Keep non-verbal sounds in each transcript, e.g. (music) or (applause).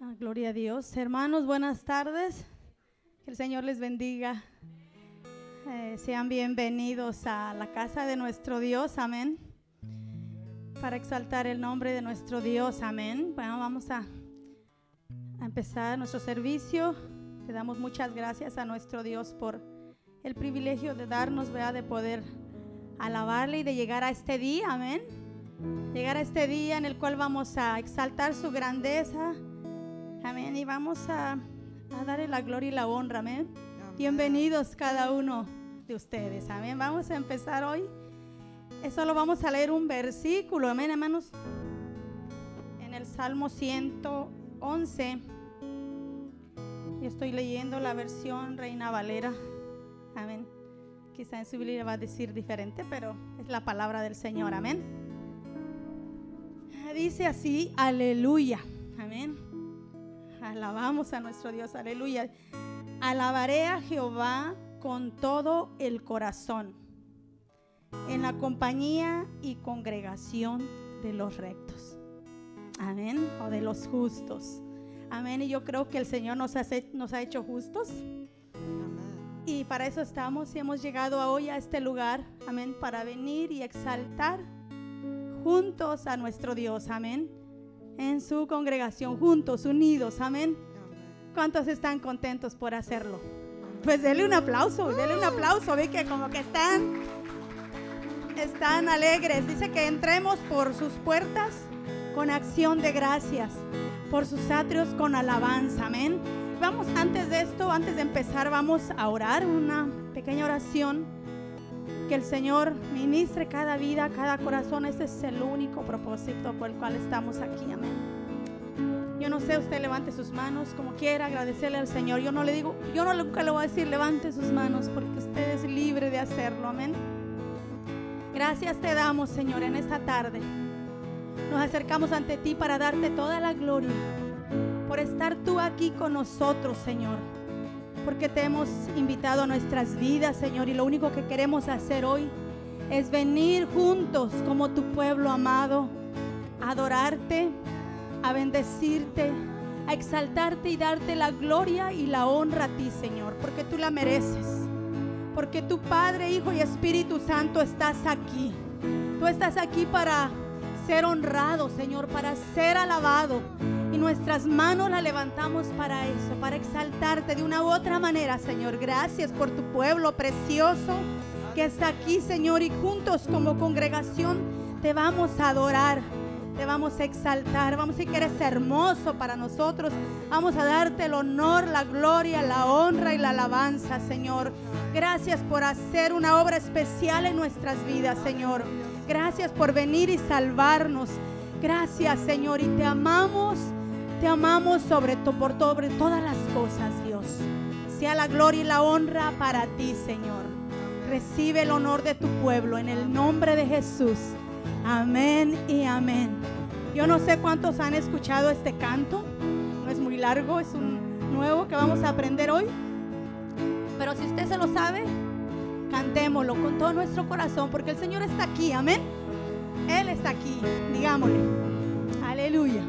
Ah, gloria a Dios. Hermanos, buenas tardes. Que el Señor les bendiga. Eh, sean bienvenidos a la casa de nuestro Dios. Amén. Para exaltar el nombre de nuestro Dios. Amén. Bueno, vamos a, a empezar nuestro servicio. Le damos muchas gracias a nuestro Dios por el privilegio de darnos, ¿verdad? de poder alabarle y de llegar a este día. Amén. Llegar a este día en el cual vamos a exaltar su grandeza Amén. Y vamos a, a darle la gloria y la honra. Amén. Bienvenidos cada uno de ustedes. Amén. Vamos a empezar hoy. Solo vamos a leer un versículo. Amén, hermanos. En el Salmo 111. Yo estoy leyendo la versión Reina Valera. Amén. Quizá en su Biblia va a decir diferente, pero es la palabra del Señor. Amén. Dice así, aleluya. Amén. Alabamos a nuestro Dios, aleluya. Alabaré a Jehová con todo el corazón, en la compañía y congregación de los rectos. Amén. O de los justos. Amén. Y yo creo que el Señor nos ha, hecho justos. Y para eso estamos y hemos llegado hoy a este lugar. Amén. Para venir y exaltar juntos a nuestro Dios. Amén en su congregación, juntos, unidos. Amén. ¿Cuántos están contentos por hacerlo? Pues denle un aplauso, denle un aplauso. Ve que como que están, están alegres. Dice que entremos por sus puertas con acción de gracias, por sus atrios con alabanza. Amén. Vamos, antes de esto, antes de empezar, vamos a orar una pequeña oración que el Señor ministre cada vida, cada corazón. Ese es el único propósito por el cual estamos aquí. Amén. Yo no sé, usted levante sus manos como quiera, agradecerle al Señor. Yo no le digo, yo no nunca le voy a decir levante sus manos porque usted es libre de hacerlo. Amén. Gracias te damos, Señor, en esta tarde. Nos acercamos ante ti para darte toda la gloria por estar tú aquí con nosotros, Señor porque te hemos invitado a nuestras vidas, Señor, y lo único que queremos hacer hoy es venir juntos como tu pueblo amado, a adorarte, a bendecirte, a exaltarte y darte la gloria y la honra a ti, Señor, porque tú la mereces. Porque tu Padre, Hijo y Espíritu Santo estás aquí. Tú estás aquí para ser honrado, Señor, para ser alabado nuestras manos la levantamos para eso, para exaltarte de una u otra manera, Señor. Gracias por tu pueblo precioso que está aquí, Señor, y juntos como congregación te vamos a adorar. Te vamos a exaltar, vamos a decir que eres hermoso para nosotros. Vamos a darte el honor, la gloria, la honra y la alabanza, Señor. Gracias por hacer una obra especial en nuestras vidas, Señor. Gracias por venir y salvarnos. Gracias, Señor, y te amamos te amamos sobre por sobre todas las cosas, Dios. Sea la gloria y la honra para ti, Señor. Recibe el honor de tu pueblo en el nombre de Jesús. Amén y amén. Yo no sé cuántos han escuchado este canto. No es muy largo, es un nuevo que vamos a aprender hoy. Pero si usted se lo sabe, cantémoslo con todo nuestro corazón porque el Señor está aquí. Amén. Él está aquí. Digámosle. Aleluya.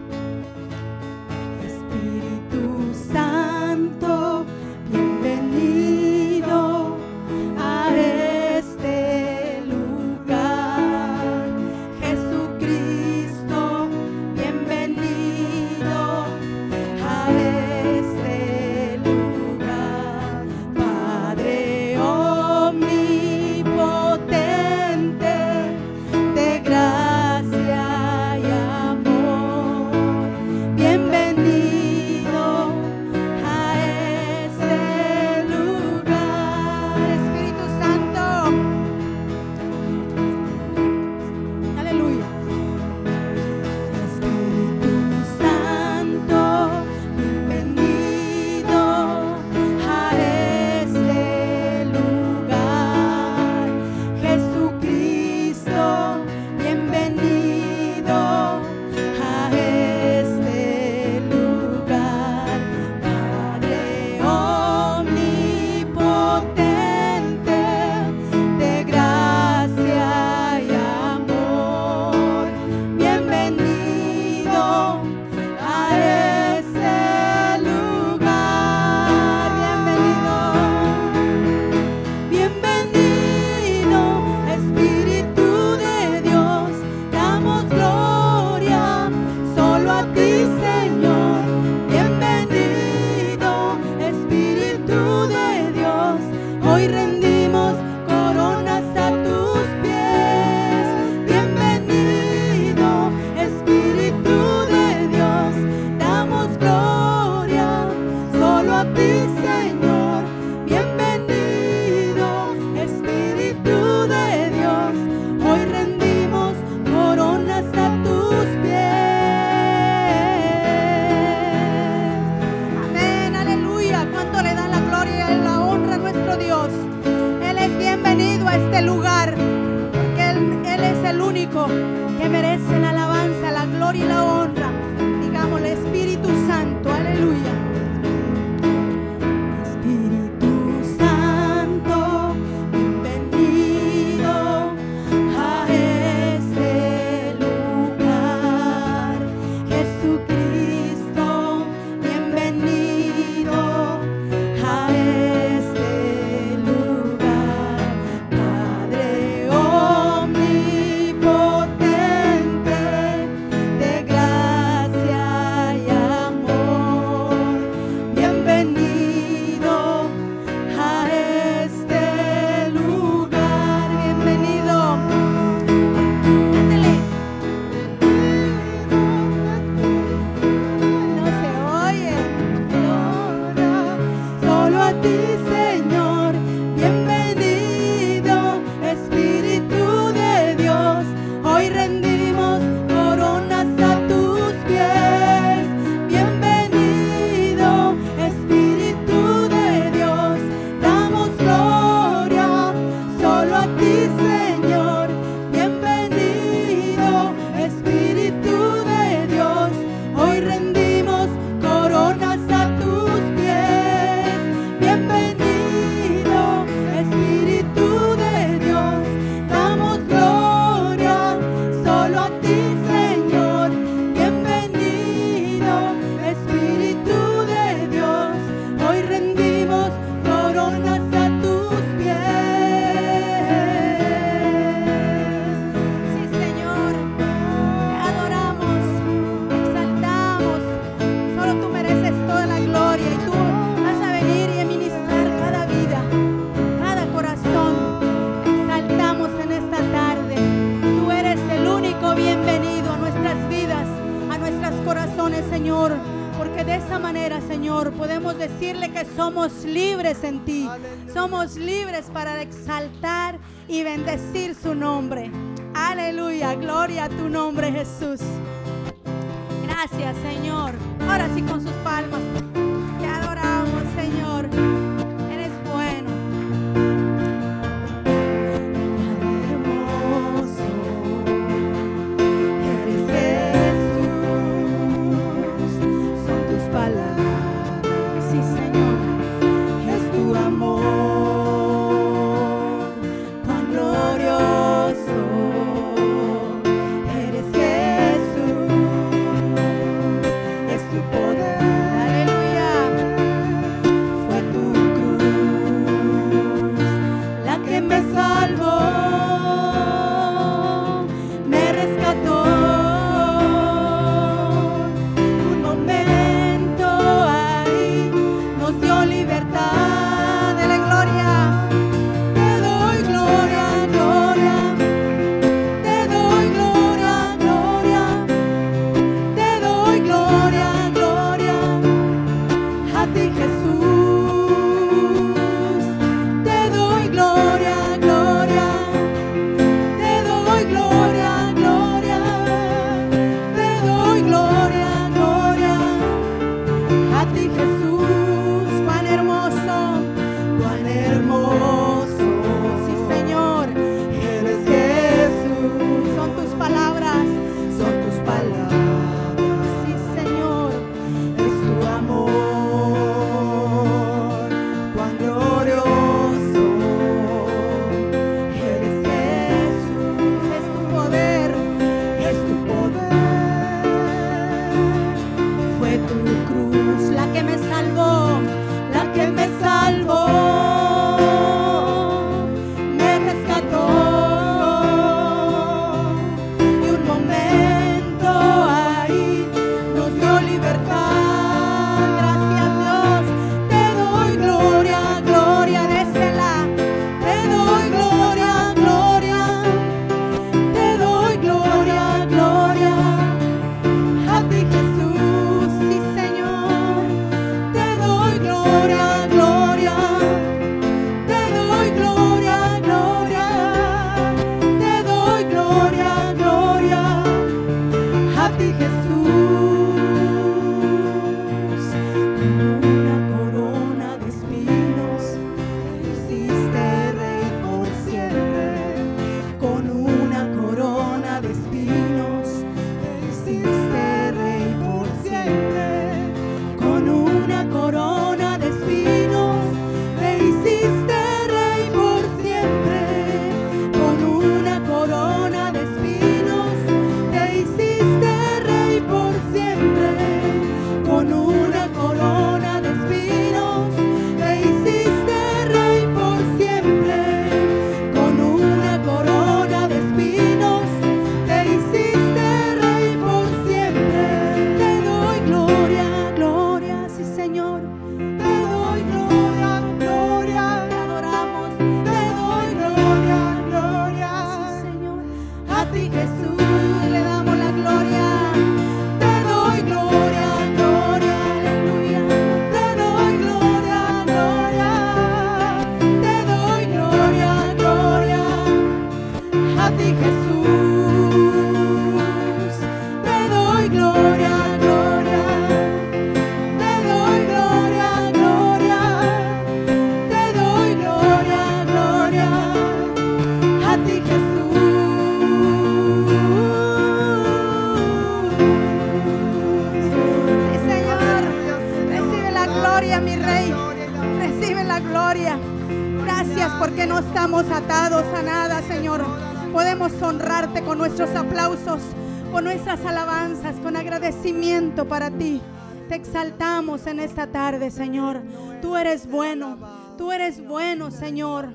Señor.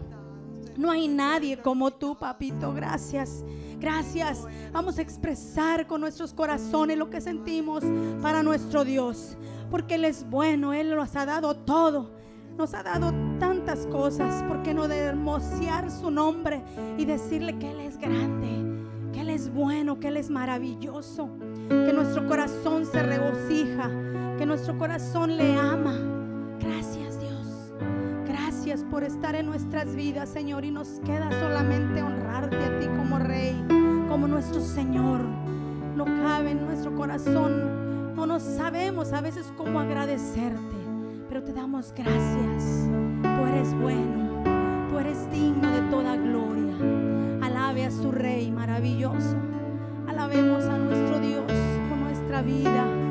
No hay nadie como tú, papito. Gracias. Gracias. Vamos a expresar con nuestros corazones lo que sentimos para nuestro Dios. Porque Él es bueno. Él nos ha dado todo. Nos ha dado tantas cosas. ¿Por qué no de su nombre y decirle que Él es grande? Que Él es bueno, que Él es maravilloso. Que nuestro corazón se regocija que nuestro corazón le ama. Gracias. Por estar en nuestras vidas, Señor. Y nos queda solamente honrarte a ti como Rey, como nuestro Señor. No cabe en nuestro corazón. No nos sabemos a veces cómo agradecerte. Pero te damos gracias. Tú eres bueno. Tú eres digno de toda gloria. Alabe a su Rey maravilloso. Alabemos a nuestro Dios con nuestra vida.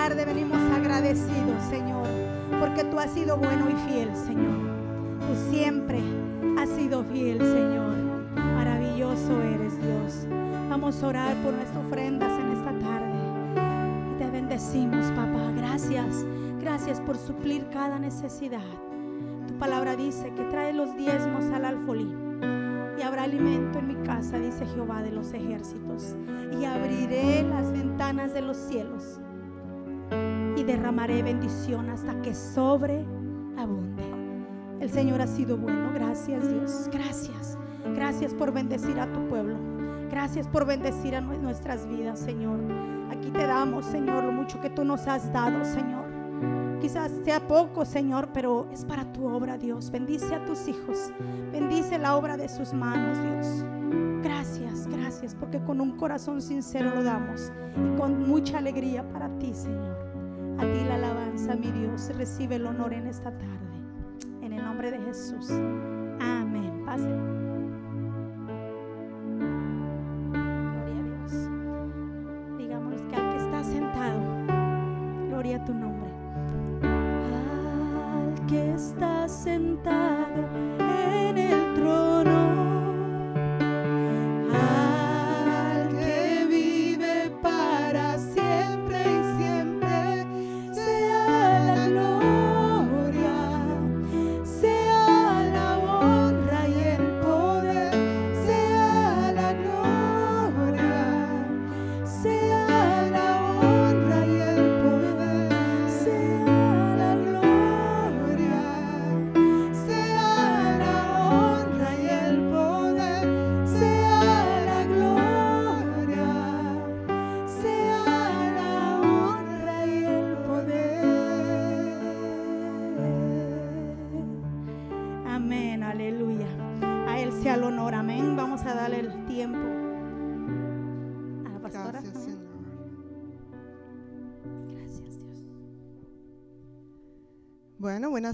Tarde venimos agradecidos, Señor, porque tú has sido bueno y fiel, Señor. Tú siempre has sido fiel, Señor. Maravilloso eres, Dios. Vamos a orar por nuestras ofrendas en esta tarde. Y te bendecimos, papá. Gracias. Gracias por suplir cada necesidad. Tu palabra dice que trae los diezmos al alfolí y habrá alimento en mi casa, dice Jehová de los ejércitos. Y abriré las ventanas de los cielos y derramaré bendición hasta que sobreabunde. El Señor ha sido bueno. Gracias Dios. Gracias. Gracias por bendecir a tu pueblo. Gracias por bendecir a nue- nuestras vidas, Señor. Aquí te damos, Señor, lo mucho que tú nos has dado, Señor. Quizás sea poco, Señor, pero es para tu obra, Dios. Bendice a tus hijos. Bendice la obra de sus manos, Dios. Gracias, gracias, porque con un corazón sincero lo damos y con mucha alegría para ti, Señor. A ti la alabanza, mi Dios. Recibe el honor en esta tarde. En el nombre de Jesús. Amén. Pase.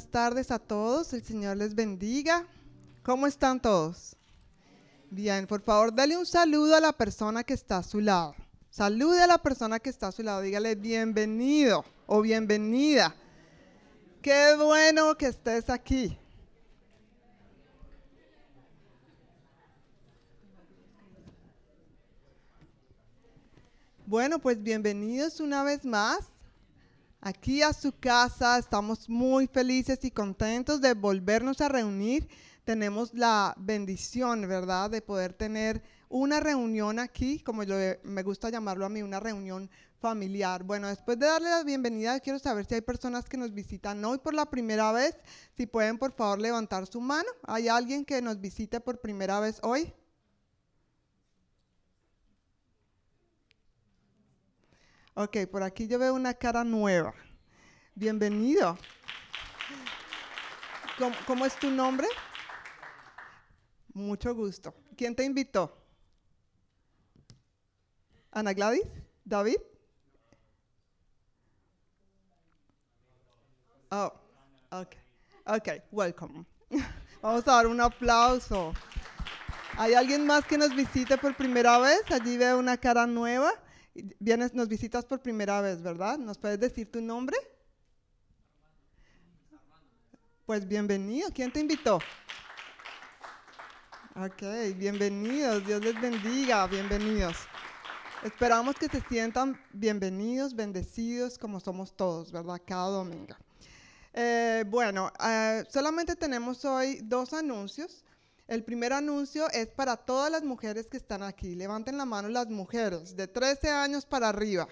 Tardes a todos. El Señor les bendiga. ¿Cómo están todos? Bien, por favor, dale un saludo a la persona que está a su lado. Salude a la persona que está a su lado. Dígale bienvenido o bienvenida. Qué bueno que estés aquí. Bueno, pues bienvenidos una vez más aquí a su casa. Estamos muy felices y contentos de volvernos a reunir. Tenemos la bendición, ¿verdad?, de poder tener una reunión aquí, como me gusta llamarlo a mí, una reunión familiar. Bueno, después de darle la bienvenida, quiero saber si hay personas que nos visitan hoy por la primera vez. Si pueden, por favor, levantar su mano. ¿Hay alguien que nos visite por primera vez hoy? Ok, por aquí yo veo una cara nueva. Bienvenido. ¿Cómo, es tu nombre? Mucho gusto. ¿Quién te invitó? Ana Gladys? ¿David? Oh, ok. Ok, welcome. (laughs) Vamos a dar un aplauso. ¿Hay alguien más que nos visite por primera vez? Allí veo una cara nueva. Vienes, nos visitas por primera vez, ¿verdad? ¿Nos puedes decir tu nombre? Pues bienvenido. ¿Quién te invitó? Ok, bienvenidos. Dios les bendiga. Bienvenidos. Esperamos que se sientan bienvenidos, bendecidos, como somos todos, ¿verdad? Cada domingo. Eh, bueno, eh, solamente tenemos hoy dos anuncios. El primer anuncio es para todas las mujeres que están aquí. Levanten la mano las mujeres de 13 años para arriba.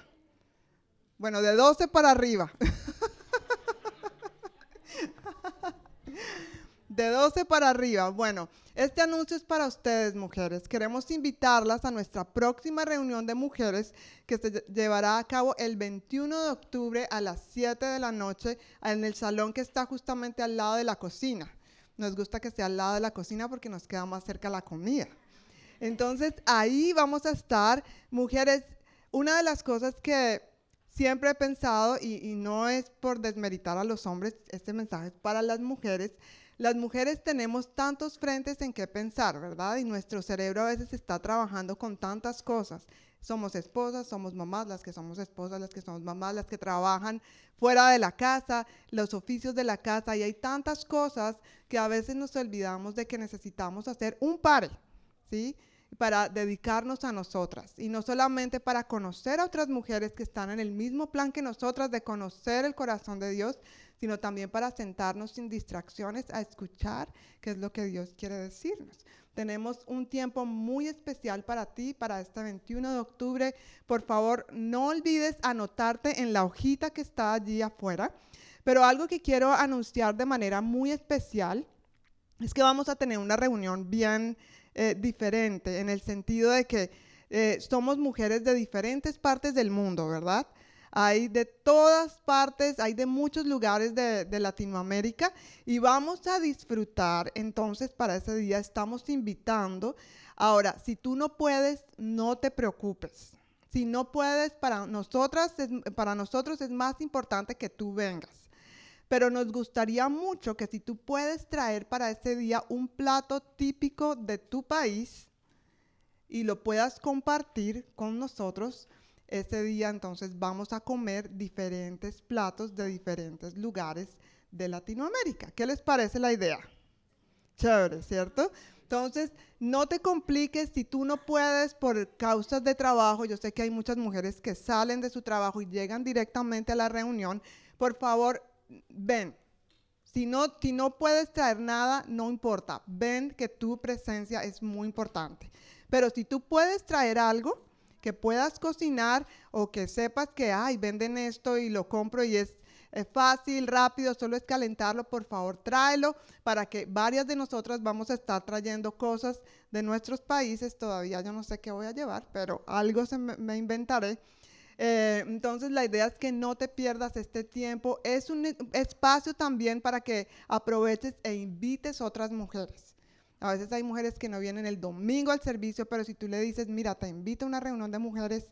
Bueno, de 12 para arriba. (laughs) de 12 para arriba. Bueno, este anuncio es para ustedes, mujeres. Queremos invitarlas a nuestra próxima reunión de mujeres que se llevará a cabo el 21 de octubre a las 7 de la noche en el salón que está justamente al lado de la cocina. Nos gusta que esté al lado de la cocina porque nos queda más cerca la comida. Entonces, ahí vamos a estar, mujeres. Una de las cosas que siempre he pensado, y, no es por desmeritar a los hombres, este mensaje es para las mujeres, las mujeres tenemos tantos frentes en qué pensar, ¿verdad? Y nuestro cerebro a veces está trabajando con tantas cosas. Somos esposas, somos mamás, las que somos esposas, las que somos mamás, las que trabajan fuera de la casa, los oficios de la casa, y hay tantas cosas que a veces nos olvidamos de que necesitamos hacer un par, ¿sí? Para dedicarnos a nosotras y no solamente para conocer a otras mujeres que están en el mismo plan que nosotras de conocer el corazón de Dios, sino también para sentarnos sin distracciones a escuchar qué es lo que Dios quiere decirnos. Tenemos un tiempo muy especial para ti, para este 21 de octubre. Por favor, no olvides anotarte en la hojita que está allí afuera. Pero algo que quiero anunciar de manera muy especial es que vamos a tener una reunión bien eh, diferente, en el sentido de que eh, somos mujeres de diferentes partes del mundo, ¿verdad? Hay de todas partes, hay de muchos lugares de, Latinoamérica y vamos a disfrutar. Entonces, para ese día estamos invitando. Ahora, si tú no puedes, no te preocupes. Si no puedes, para nosotras, para nosotros es más importante que tú vengas. Pero nos gustaría mucho que si tú puedes traer para ese día un plato típico de tu país y lo puedas compartir con nosotros, ese día entonces vamos a comer diferentes platos de diferentes lugares de Latinoamérica. ¿Qué les parece la idea? Chévere, ¿cierto? Entonces, no te compliques si tú no puedes por causas de trabajo. Yo sé que hay muchas mujeres que salen de su trabajo y llegan directamente a la reunión. Por favor, ven. Si no, si no puedes traer nada, no importa. Ven que tu presencia es muy importante. Pero si tú puedes traer algo, que puedas cocinar o que sepas que, ay, venden esto y lo compro y es, fácil, rápido, solo es calentarlo, por favor, tráelo para que varias de nosotras vamos a estar trayendo cosas de nuestros países. Todavía yo no sé qué voy a llevar, pero algo se me, inventaré. Eh, entonces la idea es que no te pierdas este tiempo. Es un espacio también para que aproveches e invites otras mujeres. A veces hay mujeres que no vienen el domingo al servicio, pero si tú le dices, mira, te invito a una reunión de mujeres,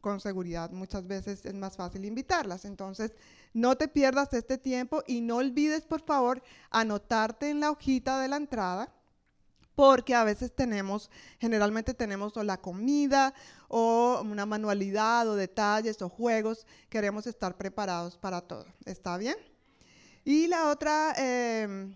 con seguridad muchas veces es más fácil invitarlas. Entonces, no te pierdas este tiempo y no olvides, por favor, anotarte en la hojita de la entrada porque a veces tenemos, generalmente tenemos o la comida o una manualidad o detalles o juegos, queremos estar preparados para todo. ¿Está bien? Y la otra em,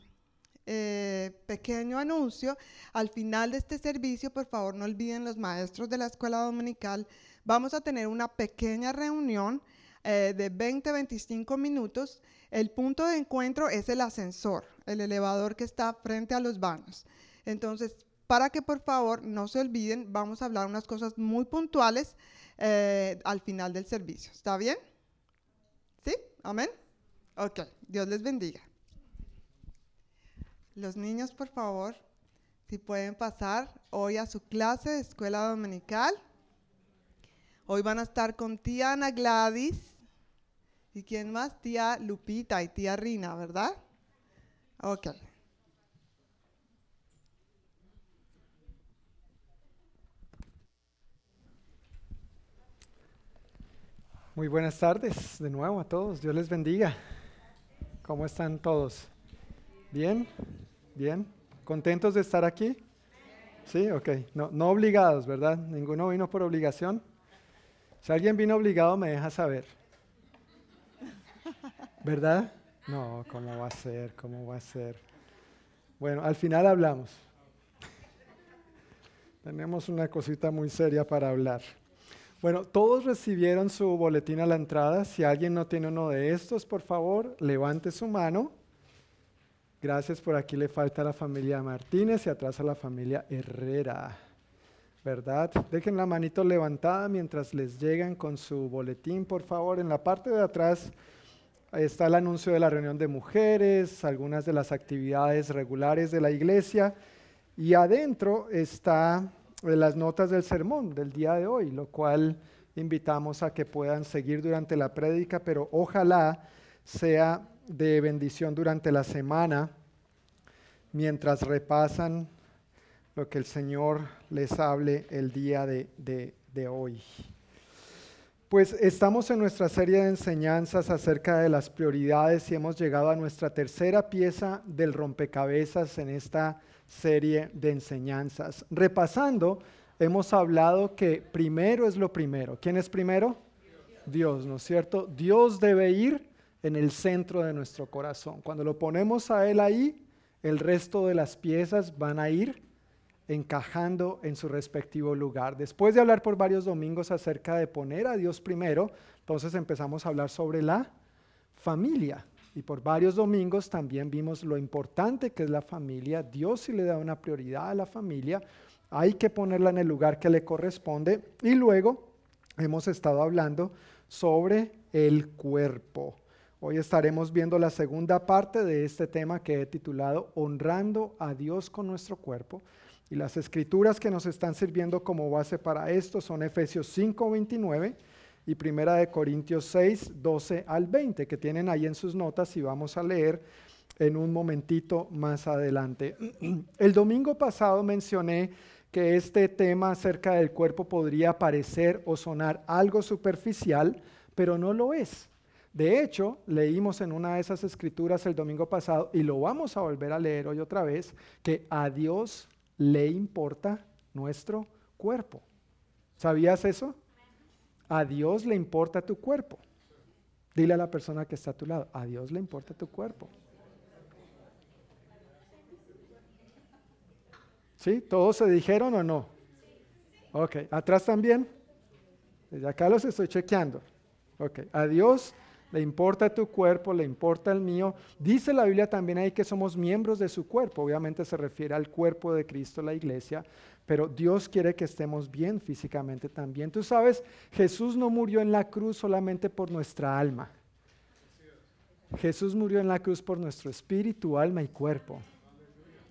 eh, pequeño anuncio. Al final de este servicio, por favor, no olviden los maestros de la escuela dominical. Vamos a tener una pequeña reunión eh, de 20-25 minutos. El punto de encuentro es el ascensor, el elevador que está frente a los baños. Entonces, para que por favor no se olviden, vamos a hablar unas cosas muy puntuales eh, al final del servicio. ¿Está bien? ¿Sí? ¿Amén? Ok, Dios les bendiga. Los niños, por favor, si pueden pasar hoy a su clase de escuela dominical. Hoy van a estar con tía Ana Gladys. ¿Y quién más? Tía Lupita y tía Rina, ¿verdad? Ok. Muy buenas tardes de nuevo a todos. Dios les bendiga. ¿Cómo están todos? ¿Bien? ¿Bien? ¿Contentos de estar aquí? Sí, ok. No, no obligados, ¿verdad? Ninguno vino por obligación. Si alguien vino obligado, me deja saber. ¿Verdad? No, ¿cómo va a ser? ¿Cómo va a ser? Bueno, al final hablamos. Tenemos una cosita muy seria para hablar. Bueno, todos recibieron su boletín a la entrada. Si alguien no tiene uno de estos, por favor, levante su mano. Gracias por aquí le falta a la familia Martínez y atrás a la familia Herrera. ¿Verdad? Dejen la manito levantada mientras les llegan con su boletín, por favor. En la parte de atrás está el anuncio de la reunión de mujeres, algunas de las actividades regulares de la iglesia y adentro está las notas del sermón del día de hoy, lo cual invitamos a que puedan seguir durante la prédica, pero ojalá sea de bendición durante la semana mientras repasan lo que el Señor les hable el día de, hoy. Pues estamos en nuestra serie de enseñanzas acerca de las prioridades y hemos llegado a nuestra tercera pieza del rompecabezas en esta serie de enseñanzas. Repasando, hemos hablado que primero es lo primero. ¿Quién es primero? Dios, ¿no es cierto? Dios debe ir en el centro de nuestro corazón. Cuando lo ponemos a Él ahí, el resto de las piezas van a ir encajando en su respectivo lugar. Después de hablar por varios domingos acerca de poner a Dios primero, entonces empezamos a hablar sobre la familia. Y por varios domingos también vimos lo importante que es la familia. Dios sí le da una prioridad a la familia. Hay que ponerla en el lugar que le corresponde. Y luego hemos estado hablando sobre el cuerpo. Hoy estaremos viendo la segunda parte de este tema que he titulado Honrando a Dios con nuestro cuerpo. Y las escrituras que nos están sirviendo como base para esto son Efesios 5, 29 y Primera de Corintios 6, 12 al 20, que tienen ahí en sus notas y vamos a leer en un momentito más adelante. (clears throat) El domingo pasado mencioné que este tema acerca del cuerpo podría parecer o sonar algo superficial, pero no lo es. De hecho, leímos en una de esas escrituras el domingo pasado y lo vamos a volver a leer hoy otra vez, que a Dios le importa nuestro cuerpo. ¿Sabías eso? A Dios le importa tu cuerpo. Dile a la persona que está a tu lado, a Dios le importa tu cuerpo. ¿Sí? ¿Todos se dijeron o no? Ok, atrás también. Desde acá los estoy chequeando. Ok, a Dios le importa tu cuerpo, le importa el mío. Dice la Biblia también ahí que somos miembros de su cuerpo, obviamente se refiere al cuerpo de Cristo, la iglesia, pero Dios quiere que estemos bien físicamente también. Tú sabes, Jesús no murió en la cruz solamente por nuestra alma. Jesús murió en la cruz por nuestro espíritu, alma y cuerpo.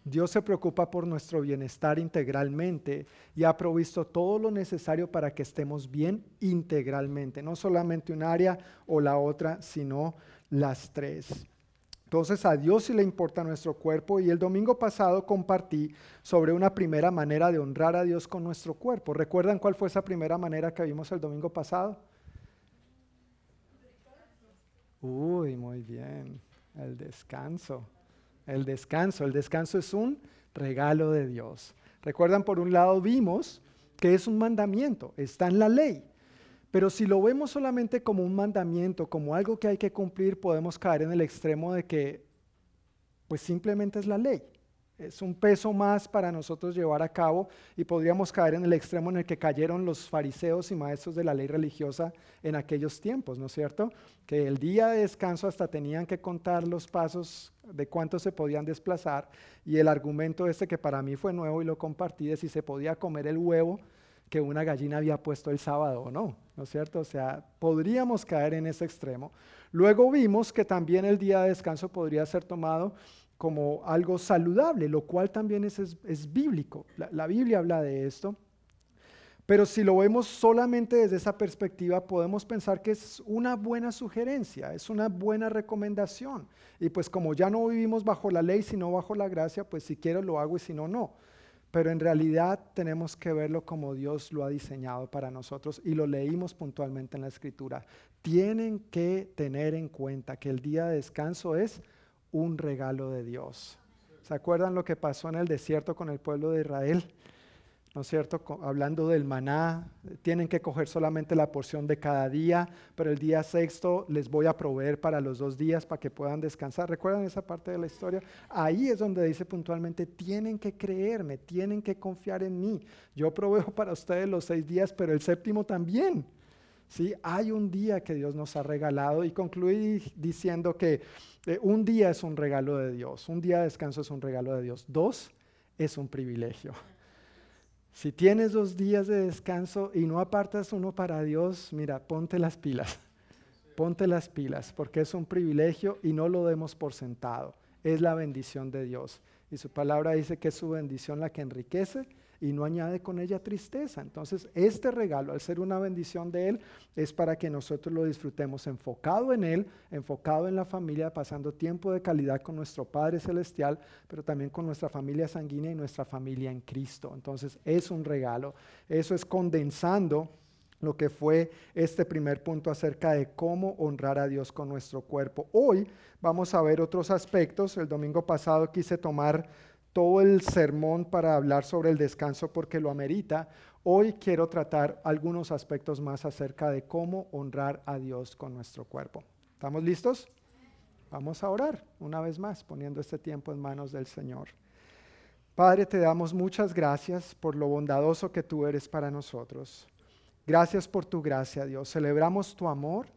Dios se preocupa por nuestro bienestar integralmente y ha provisto todo lo necesario para que estemos bien integralmente, no solamente un área o la otra, sino las tres. Entonces a Dios sí le importa nuestro cuerpo y el domingo pasado compartí sobre una primera manera de honrar a Dios con nuestro cuerpo. ¿Recuerdan cuál fue esa primera manera que vimos el domingo pasado? Uy, muy bien, el descanso el descanso. El descanso es un regalo de Dios. Recuerdan, por un lado vimos que es un mandamiento, está en la ley. Pero si lo vemos solamente como un mandamiento, como algo que hay que cumplir, podemos caer en el extremo de que, pues simplemente es la ley es un peso más para nosotros llevar a cabo y podríamos caer en el extremo en el que cayeron los fariseos y maestros de la ley religiosa en aquellos tiempos, ¿no es cierto? Que el día de descanso hasta tenían que contar los pasos de cuántos se podían desplazar y el argumento este que para mí fue nuevo y lo compartí de si se podía comer el huevo que una gallina había puesto el sábado o no, ¿no es cierto? O sea, podríamos caer en ese extremo. Luego vimos que también el día de descanso podría ser tomado como algo saludable, lo cual también es, es, bíblico. La, la, Biblia habla de esto. Pero si lo vemos solamente desde esa perspectiva, podemos pensar que es una buena sugerencia, es una buena recomendación. Y pues como ya no vivimos bajo la ley, sino bajo la gracia, pues si quiero lo hago y si no, no. Pero en realidad tenemos que verlo como Dios lo ha diseñado para nosotros y lo leímos puntualmente en la escritura. Tienen que tener en cuenta que el día de descanso es un regalo de Dios. ¿Se acuerdan lo que pasó en el desierto con el pueblo de Israel? ¿no es cierto? Hablando del maná, tienen que coger solamente la porción de cada día, pero el día sexto les voy a proveer para los dos días para que puedan descansar. ¿Recuerdan esa parte de la historia? Ahí es donde dice puntualmente, tienen que creerme, tienen que confiar en mí. Yo proveo (laughs) para ustedes los seis días, pero el séptimo también. ¿Sí? Hay un día que Dios nos ha regalado y concluí diciendo que eh, un día es un regalo de Dios, un día de descanso es un regalo de Dios, dos es un privilegio. Si tienes dos días de descanso y no apartas uno para Dios, mira, ponte las pilas, ponte las pilas, porque es un privilegio y no lo demos por sentado, es la bendición de Dios. Y su palabra dice que es su bendición la que enriquece y no añade con ella tristeza. Entonces, este regalo, al ser una bendición de Él, es para que nosotros lo disfrutemos enfocado en Él, enfocado en la familia, pasando tiempo de calidad con nuestro Padre Celestial, pero también con nuestra familia sanguínea y nuestra familia en Cristo. Entonces, es un regalo. Eso es condensando lo que fue este primer punto acerca de cómo honrar a Dios con nuestro cuerpo. Hoy vamos a ver otros aspectos. El domingo pasado quise tomar todo el sermón para hablar sobre el descanso porque lo amerita. Hoy quiero tratar algunos aspectos más acerca de cómo honrar a Dios con nuestro cuerpo. ¿Estamos listos? Vamos a orar una vez más, poniendo este tiempo en manos del Señor. Padre, te damos muchas gracias por lo bondadoso que tú eres para nosotros. Gracias por tu gracia, Dios. Celebramos tu amor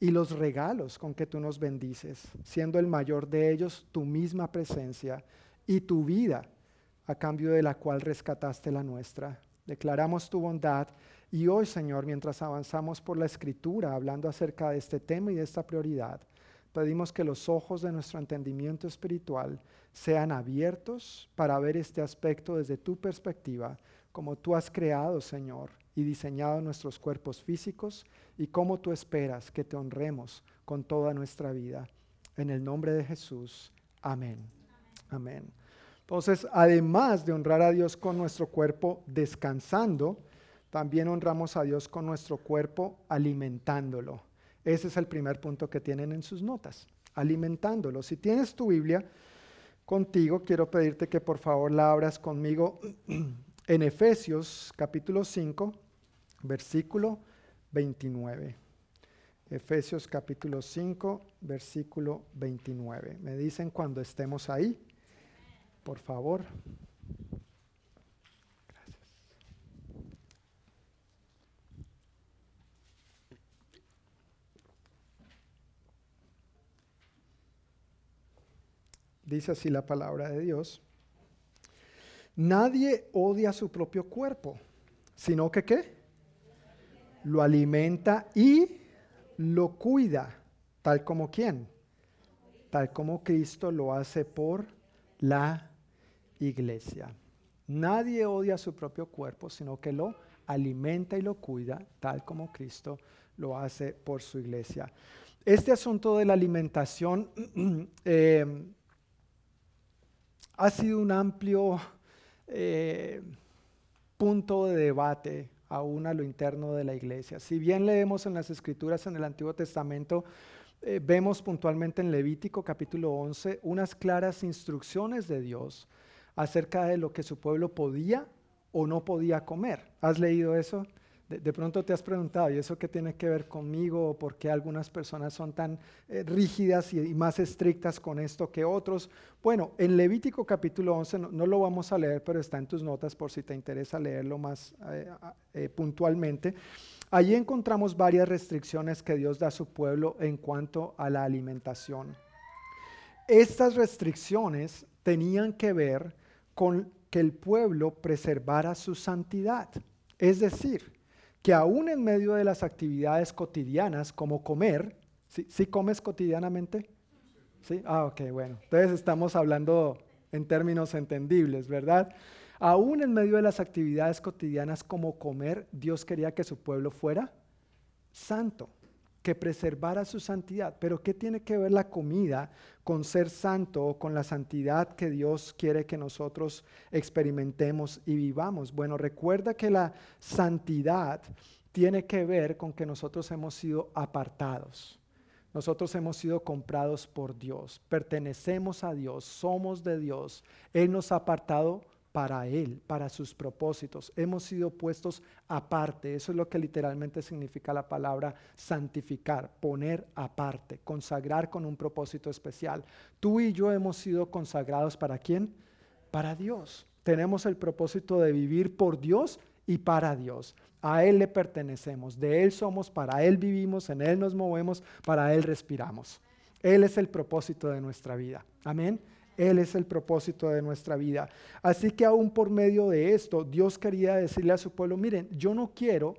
y los regalos con que tú nos bendices, siendo el mayor de ellos tu misma presencia y tu vida, a cambio de la cual rescataste la nuestra. Declaramos tu bondad y hoy, Señor, mientras avanzamos por la escritura hablando acerca de este tema y de esta prioridad, pedimos que los ojos de nuestro entendimiento espiritual sean abiertos para ver este aspecto desde tu perspectiva, como tú has creado, Señor, y diseñado nuestros cuerpos físicos y como tú esperas que te honremos con toda nuestra vida. En el nombre de Jesús. Amén. Amén. Entonces, además de honrar a Dios con nuestro cuerpo descansando, también honramos a Dios con nuestro cuerpo alimentándolo. Ese es el primer punto que tienen en sus notas, alimentándolo. Si tienes tu Biblia contigo, quiero pedirte que por favor la abras conmigo (clears throat) en Efesios capítulo 5, versículo 29. Efesios capítulo 5, versículo 29. Me dicen cuando estemos ahí por favor. Gracias. Dice así la palabra de Dios. Nadie odia su propio cuerpo, sino que qué? Lo alimenta y lo cuida, tal como quién? Tal como Cristo lo hace por la iglesia. Nadie odia su propio cuerpo, sino que lo alimenta y lo cuida, tal como Cristo lo hace por su iglesia. Este asunto de la alimentación (clears throat) eh, ha sido un amplio eh, punto de debate aún a lo interno de la iglesia. Si bien leemos en las escrituras en el Antiguo Testamento, eh, vemos puntualmente en Levítico capítulo 11 unas claras instrucciones de Dios acerca de lo que su pueblo podía o no podía comer. ¿Has leído eso? De, pronto te has preguntado, ¿y eso qué tiene que ver conmigo? ¿Por qué algunas personas son tan eh, rígidas y, más estrictas con esto que otros? Bueno, en Levítico capítulo 11, no, lo vamos a leer, pero está en tus notas por si te interesa leerlo más eh, eh, puntualmente. Allí encontramos varias restricciones que Dios da a su pueblo en cuanto a la alimentación. Estas restricciones tenían que ver con que el pueblo preservara su santidad. Es decir, que aún en medio de las actividades cotidianas como comer, ¿sí, comes cotidianamente? Sí, ah, ok, bueno. Entonces estamos hablando en términos entendibles, ¿verdad? Aún en medio de las actividades cotidianas como comer, Dios quería que su pueblo fuera santo que preservara su santidad. Pero ¿qué tiene que ver la comida con ser santo o con la santidad que Dios quiere que nosotros experimentemos y vivamos? Bueno, recuerda que la santidad tiene que ver con que nosotros hemos sido apartados. Nosotros hemos sido comprados por Dios, pertenecemos a Dios, somos de Dios. Él nos ha apartado para Él, para sus propósitos. Hemos sido puestos aparte. Eso es lo que literalmente significa la palabra santificar, poner aparte, consagrar con un propósito especial. Tú y yo hemos sido consagrados para quién? Para Dios. Tenemos el propósito de vivir por Dios y para Dios. A Él le pertenecemos, de Él somos, para Él vivimos, en Él nos movemos, para Él respiramos. Él es el propósito de nuestra vida. Amén. Él es el propósito de nuestra vida. Así que aún por medio de esto, Dios quería decirle a su pueblo, miren, yo no quiero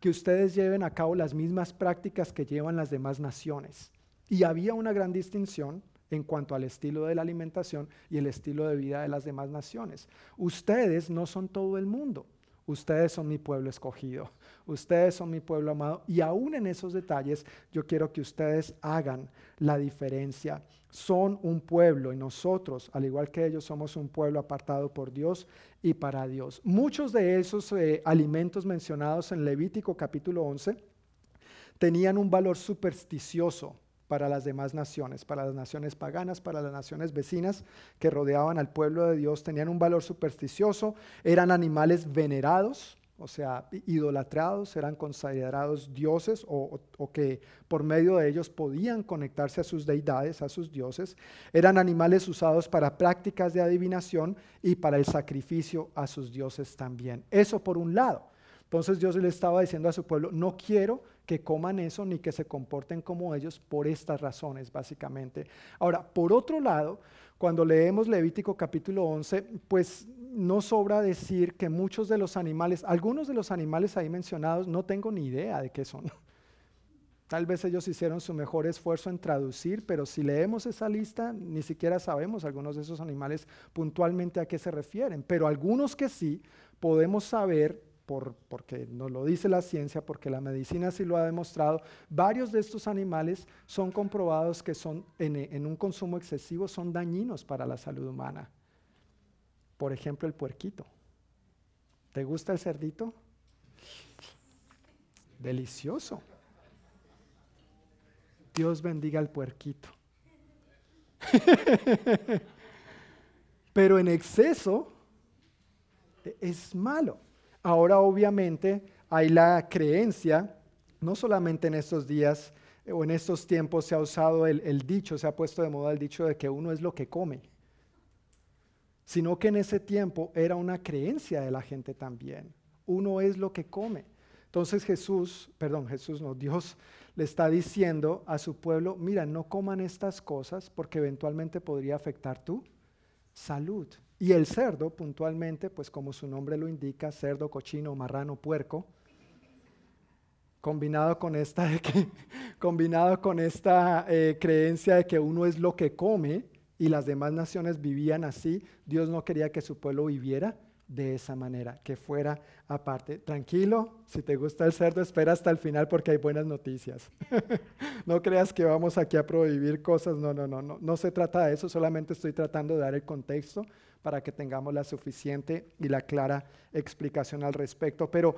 que ustedes lleven a cabo las mismas prácticas que llevan las demás naciones. Y había una gran distinción en cuanto al estilo de la alimentación y el estilo de vida de las demás naciones. Ustedes no son todo el mundo. Ustedes son mi pueblo escogido, ustedes son mi pueblo amado y aún en esos detalles yo quiero que ustedes hagan la diferencia. Son un pueblo y nosotros, al igual que ellos, somos un pueblo apartado por Dios y para Dios. Muchos de esos eh, alimentos mencionados en Levítico capítulo 11 tenían un valor supersticioso para las demás naciones, para las naciones paganas, para las naciones vecinas que rodeaban al pueblo de Dios, tenían un valor supersticioso, eran animales venerados, o sea, idolatrados, eran considerados dioses o, que por medio de ellos podían conectarse a sus deidades, a sus dioses, eran animales usados para prácticas de adivinación y para el sacrificio a sus dioses también. Eso por un lado. Entonces Dios le estaba diciendo a su pueblo, no quiero que coman eso ni que se comporten como ellos por estas razones, básicamente. Ahora, por otro lado, cuando leemos Levítico capítulo 11, pues no sobra decir que muchos de los animales, algunos de los animales ahí mencionados, no tengo ni idea de qué son. (laughs) Tal vez ellos hicieron su mejor esfuerzo en traducir, pero si leemos esa lista, ni siquiera sabemos algunos de esos animales puntualmente a qué se refieren. Pero algunos que sí, podemos saber porque nos lo dice la ciencia, porque la medicina sí lo ha demostrado, varios de estos animales son comprobados que son en, un consumo excesivo son dañinos para la salud humana. Por ejemplo, el puerquito. ¿Te gusta el cerdito? Delicioso. Dios bendiga al puerquito. (laughs) Pero en exceso e, es malo. Ahora obviamente hay la creencia, no solamente en estos días o en estos tiempos se ha usado el, dicho, se ha puesto de moda el dicho de que uno es lo que come, sino que en ese tiempo era una creencia de la gente también. Uno es lo que come. Entonces Jesús, perdón, Jesús no, Dios le está diciendo a su pueblo, mira, no coman estas cosas porque eventualmente podría afectar tu salud. Y el cerdo, puntualmente, pues como su nombre lo indica, cerdo, cochino, marrano, puerco, combinado con esta, (laughs) combinado con esta eh, creencia de que uno es lo que come y las demás naciones vivían así, Dios no quería que su pueblo viviera de esa manera, que fuera aparte. Tranquilo, si te gusta el cerdo, espera hasta el final porque hay buenas noticias. (laughs) no creas que vamos aquí a prohibir cosas, no, no, no, no, no se trata de eso, solamente estoy tratando de dar el contexto para que tengamos la suficiente y la clara explicación al respecto. Pero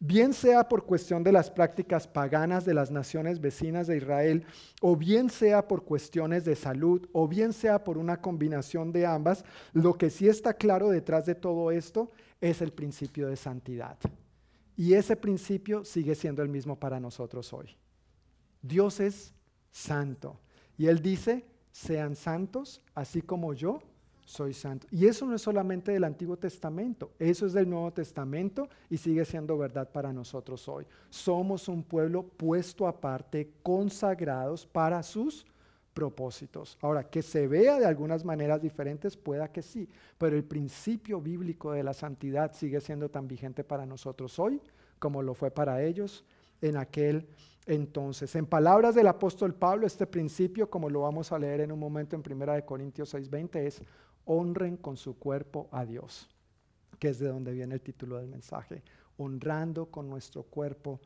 bien sea por cuestión de las prácticas paganas de las naciones vecinas de Israel, o bien sea por cuestiones de salud, o bien sea por una combinación de ambas, lo que sí está claro detrás de todo esto es el principio de santidad. Y ese principio sigue siendo el mismo para nosotros hoy. Dios es santo. Y Él dice, sean santos, así como yo soy santo. Y eso no es solamente del Antiguo Testamento, eso es del Nuevo Testamento y sigue siendo verdad para nosotros hoy. Somos un pueblo puesto aparte, consagrados para sus propósitos. Ahora, que se vea de algunas maneras diferentes, pueda que sí, pero el principio bíblico de la santidad sigue siendo tan vigente para nosotros hoy como lo fue para ellos en aquel entonces. En palabras del apóstol Pablo, este principio, como lo vamos a leer en un momento en 1 Corintios 6:20, es honren con su cuerpo a Dios, que es de donde viene el título del mensaje, honrando con nuestro cuerpo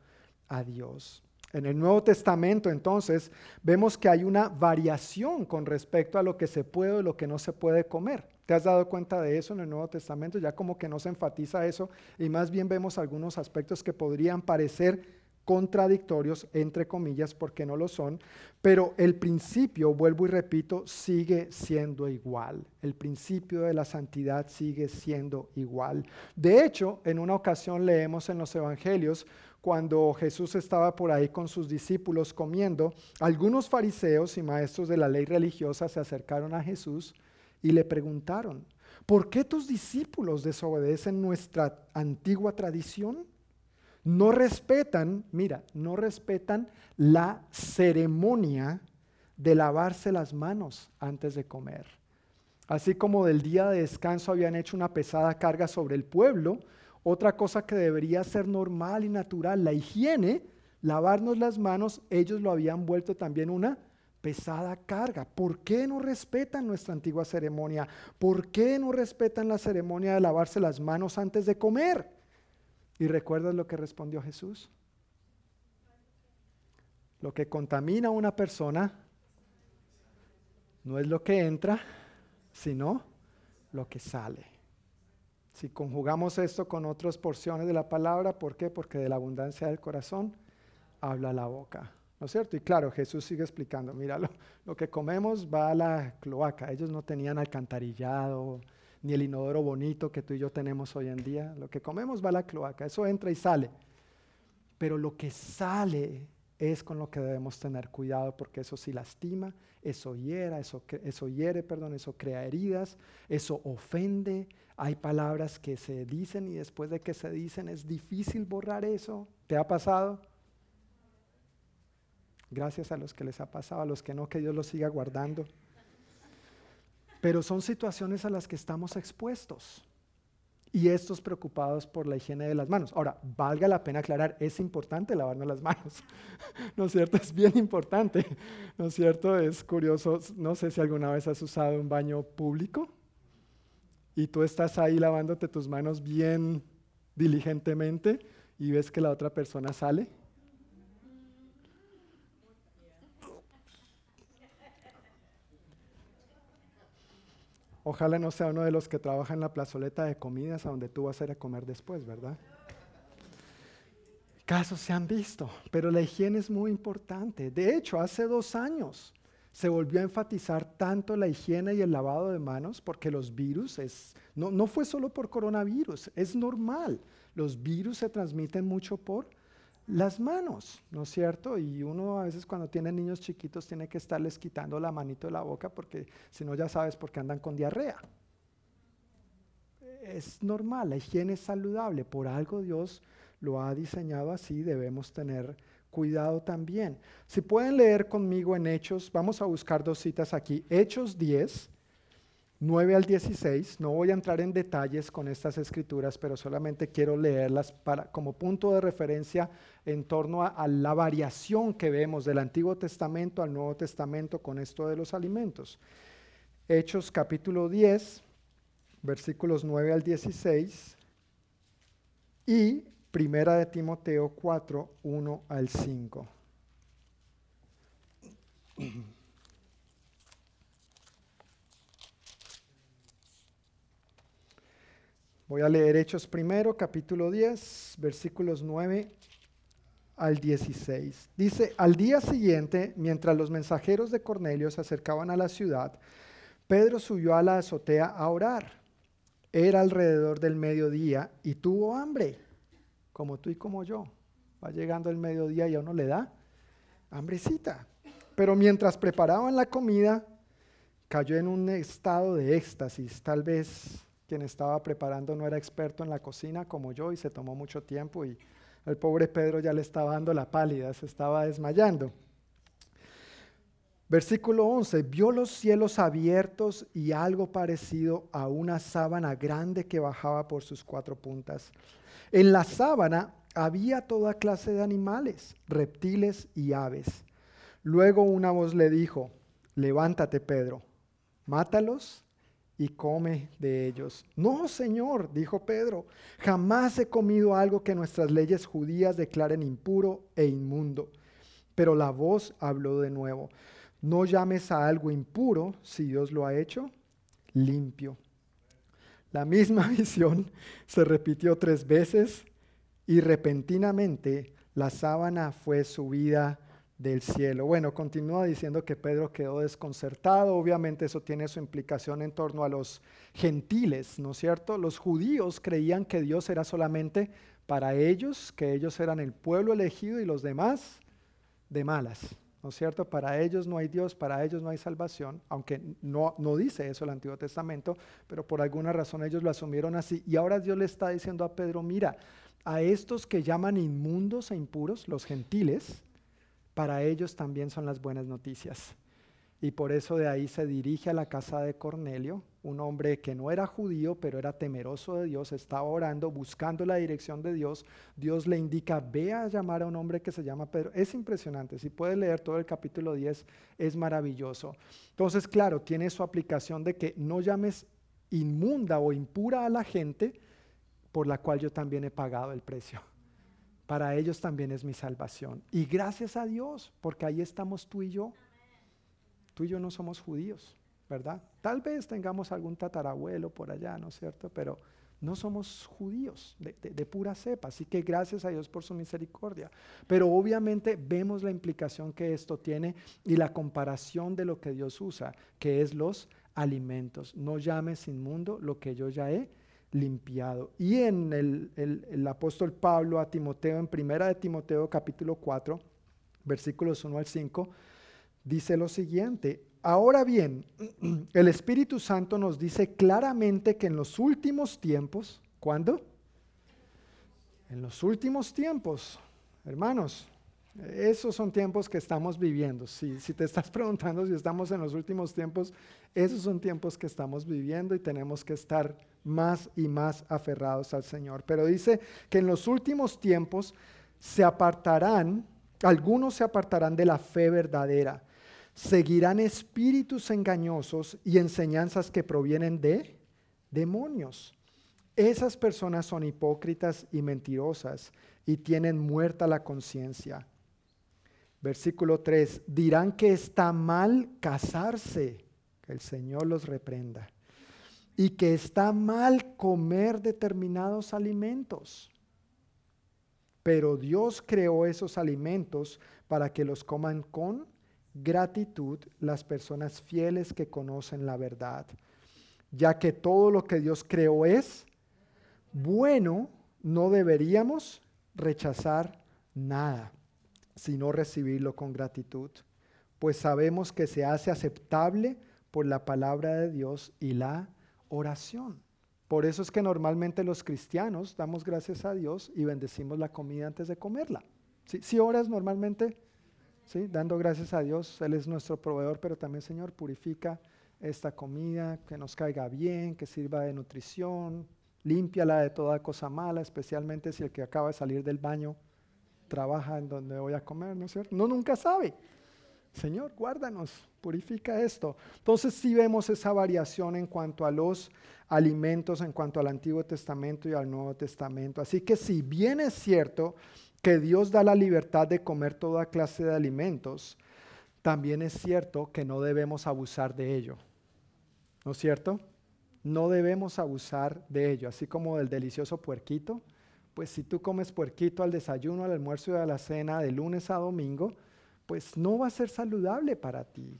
a Dios. En el Nuevo Testamento entonces vemos que hay una variación con respecto a lo que se puede o lo que no se puede comer. ¿Te has dado cuenta de eso en el Nuevo Testamento? Ya como que no se enfatiza eso y más bien vemos algunos aspectos que podrían parecer contradictorios, entre comillas, porque no lo son, pero el principio, vuelvo y repito, sigue siendo igual. El principio de la santidad sigue siendo igual. De hecho, en una ocasión leemos en los evangelios, cuando Jesús estaba por ahí con sus discípulos comiendo, algunos fariseos y maestros de la ley religiosa se acercaron a Jesús y le preguntaron, ¿por qué tus discípulos desobedecen nuestra antigua tradición? No respetan, mira, no respetan la ceremonia de lavarse las manos antes de comer. Así como del día de descanso habían hecho una pesada carga sobre el pueblo, otra cosa que debería ser normal y natural, la higiene, lavarnos las manos, ellos lo habían vuelto también una pesada carga. ¿Por qué no respetan nuestra antigua ceremonia? ¿Por qué no respetan la ceremonia de lavarse las manos antes de comer? ¿Y recuerdas lo que respondió Jesús? Lo que contamina a una persona no es lo que entra, sino lo que sale. Si conjugamos esto con otras porciones de la palabra, ¿por qué? Porque de la abundancia del corazón habla la boca. ¿No es cierto? Y claro, Jesús sigue explicando, mira, lo, lo que comemos va a la cloaca. Ellos no tenían alcantarillado, ni el inodoro bonito que tú y yo tenemos hoy en día. Lo que comemos va a la cloaca, eso entra y sale. Pero lo que sale es con lo que debemos tener cuidado porque eso sí lastima, eso hiera, eso, eso hiere, perdón, eso crea heridas, eso ofende. Hay palabras que se dicen y después de que se dicen es difícil borrar eso. ¿Te ha pasado? Gracias a los que les ha pasado, a los que no, que Dios los siga guardando. Pero son situaciones a las que estamos expuestos. Y estos preocupados por la higiene de las manos. Ahora, valga la pena aclarar, es importante lavarnos las manos. (laughs) ¿No es cierto? Es bien importante. ¿No es cierto? Es curioso. No sé si alguna vez has usado un baño público y tú estás ahí lavándote tus manos bien diligentemente y ves que la otra persona sale Ojalá no sea uno de los que trabaja en la plazoleta de comidas a donde tú vas a ir a comer después, ¿verdad? Casos se han visto, pero la higiene es muy importante. De hecho, hace dos años se volvió a enfatizar tanto la higiene y el lavado de manos porque los virus no, no fue solo por coronavirus, es normal. Los virus se transmiten mucho por las manos, ¿no es cierto? Y uno a veces cuando tiene niños chiquitos tiene que estarles quitando la manito de la boca porque si no ya sabes por qué andan con diarrea. Es normal, la higiene es saludable, por algo Dios lo ha diseñado así, debemos tener cuidado también. Si pueden leer conmigo en Hechos, vamos a buscar dos citas aquí, Hechos 10, 9 al 16. No voy a entrar en detalles con estas escrituras, pero solamente quiero leerlas para, como punto de referencia en torno a, la variación que vemos del Antiguo Testamento al Nuevo Testamento con esto de los alimentos. Hechos capítulo 10, versículos 9 al 16 y Primera de Timoteo 4, 1 al 5. Voy a leer Hechos primero, capítulo 10, versículos 9 al 16. Dice, al día siguiente, mientras los mensajeros de Cornelio se acercaban a la ciudad, Pedro subió a la azotea a orar. Era alrededor del mediodía y tuvo hambre, como tú y como yo. Va llegando el mediodía y a uno le da hambrecita. Pero mientras preparaban la comida, cayó en un estado de éxtasis, tal vez quien estaba preparando no era experto en la cocina como yo y se tomó mucho tiempo y el pobre Pedro ya le estaba dando la pálida, se estaba desmayando. Versículo 11, vio los cielos abiertos y algo parecido a una sábana grande que bajaba por sus cuatro puntas. En la sábana había toda clase de animales, reptiles y aves. Luego una voz le dijo, levántate Pedro, mátalos y come de ellos. No, Señor, dijo Pedro, jamás he comido algo que nuestras leyes judías declaren impuro e inmundo. Pero la voz habló de nuevo, no llames a algo impuro si Dios lo ha hecho limpio. La misma (laughs) visión se repitió tres veces y repentinamente La sábana fue subida del cielo. Bueno, continúa diciendo que Pedro quedó desconcertado. Obviamente eso tiene su implicación en torno a los gentiles, ¿no es cierto? Los judíos creían que Dios era solamente para ellos, que ellos eran el pueblo elegido y los demás de malas. ¿no es cierto? Para ellos no hay Dios, para ellos no hay salvación, aunque no, no dice eso el Antiguo Testamento, pero por alguna razón ellos lo asumieron así. Y ahora Dios le está diciendo a Pedro, mira, a estos que llaman inmundos e impuros, los gentiles, para ellos también son las buenas noticias. Y por eso de ahí se dirige a la casa de Cornelio, un hombre que no era judío, pero era temeroso de Dios, estaba orando, buscando la dirección de Dios. Dios le indica, ve a llamar a un hombre que se llama Pedro. Es impresionante, si puedes leer todo el capítulo 10, es maravilloso. Entonces, claro, tiene su aplicación de que no llames inmunda o impura a la gente por la cual yo también he pagado el precio. Para ellos también es mi salvación. Y gracias a Dios, porque ahí estamos tú y yo. Tú y yo no somos judíos, ¿verdad? Tal vez tengamos algún tatarabuelo por allá, ¿no es cierto? Pero no somos judíos de, pura cepa, así que gracias a Dios por su misericordia. Pero obviamente vemos la implicación que esto tiene y la comparación de lo que Dios usa, que es los alimentos. No llames inmundo lo que yo ya he limpiado. Y en el, el apóstol Pablo a Timoteo, en primera de Timoteo capítulo 4, versículos 1 al 5, dice lo siguiente, ahora bien, (clears throat) el Espíritu Santo nos dice claramente que en los últimos tiempos, ¿cuándo? En los últimos tiempos, hermanos, esos son tiempos que estamos viviendo. Si, te estás (laughs) preguntando si estamos en los últimos tiempos, esos son tiempos que estamos viviendo y tenemos que estar más y más aferrados al Señor. Pero dice que en los últimos tiempos se apartarán, algunos se apartarán de la fe verdadera seguirán espíritus engañosos y enseñanzas que provienen de demonios. Esas personas son hipócritas y mentirosas y tienen muerta la conciencia. Versículo 3, dirán que está mal casarse, que el Señor los reprenda, y que está mal comer determinados alimentos. Pero Dios creó esos alimentos para que los coman con gratitud las personas fieles que conocen la verdad, ya que todo lo que Dios creó es bueno, no deberíamos rechazar nada, sino recibirlo con gratitud, pues sabemos que se hace aceptable por la palabra de Dios y la oración. Por eso es que normalmente los cristianos damos gracias a Dios y bendecimos la comida antes de comerla. Si, oras normalmente, dando gracias a Dios, Él es nuestro proveedor, pero también Señor purifica esta comida, que nos caiga bien, que sirva de nutrición, límpiala de toda cosa mala, especialmente si el que acaba de salir del baño trabaja en donde voy a comer, ¿no es cierto? No nunca sabe. Señor, guárdanos, purifica esto. Entonces sí vemos esa variación en cuanto a los alimentos, en cuanto al Antiguo Testamento y al Nuevo Testamento. Así que si bien es cierto que Dios da la libertad de comer toda clase de alimentos, también es cierto que no debemos abusar de ello. ¿No es cierto? No debemos abusar de ello, así como del delicioso puerquito. Pues si tú comes puerquito al desayuno, al almuerzo y a la cena de lunes a domingo, pues no va a ser saludable para ti.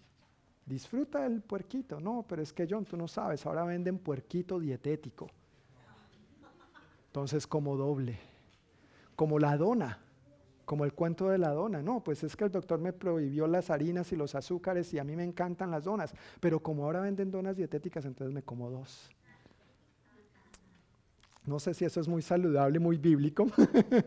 Disfruta el puerquito. No, pero es que John, tú no sabes, ahora venden puerquito dietético. Entonces como doble como la dona, como el cuento de la dona. No, pues es que el doctor me prohibió las harinas y los azúcares y a mí me encantan las donas, pero como ahora venden donas dietéticas, entonces me como dos. No sé si eso es muy saludable, muy bíblico,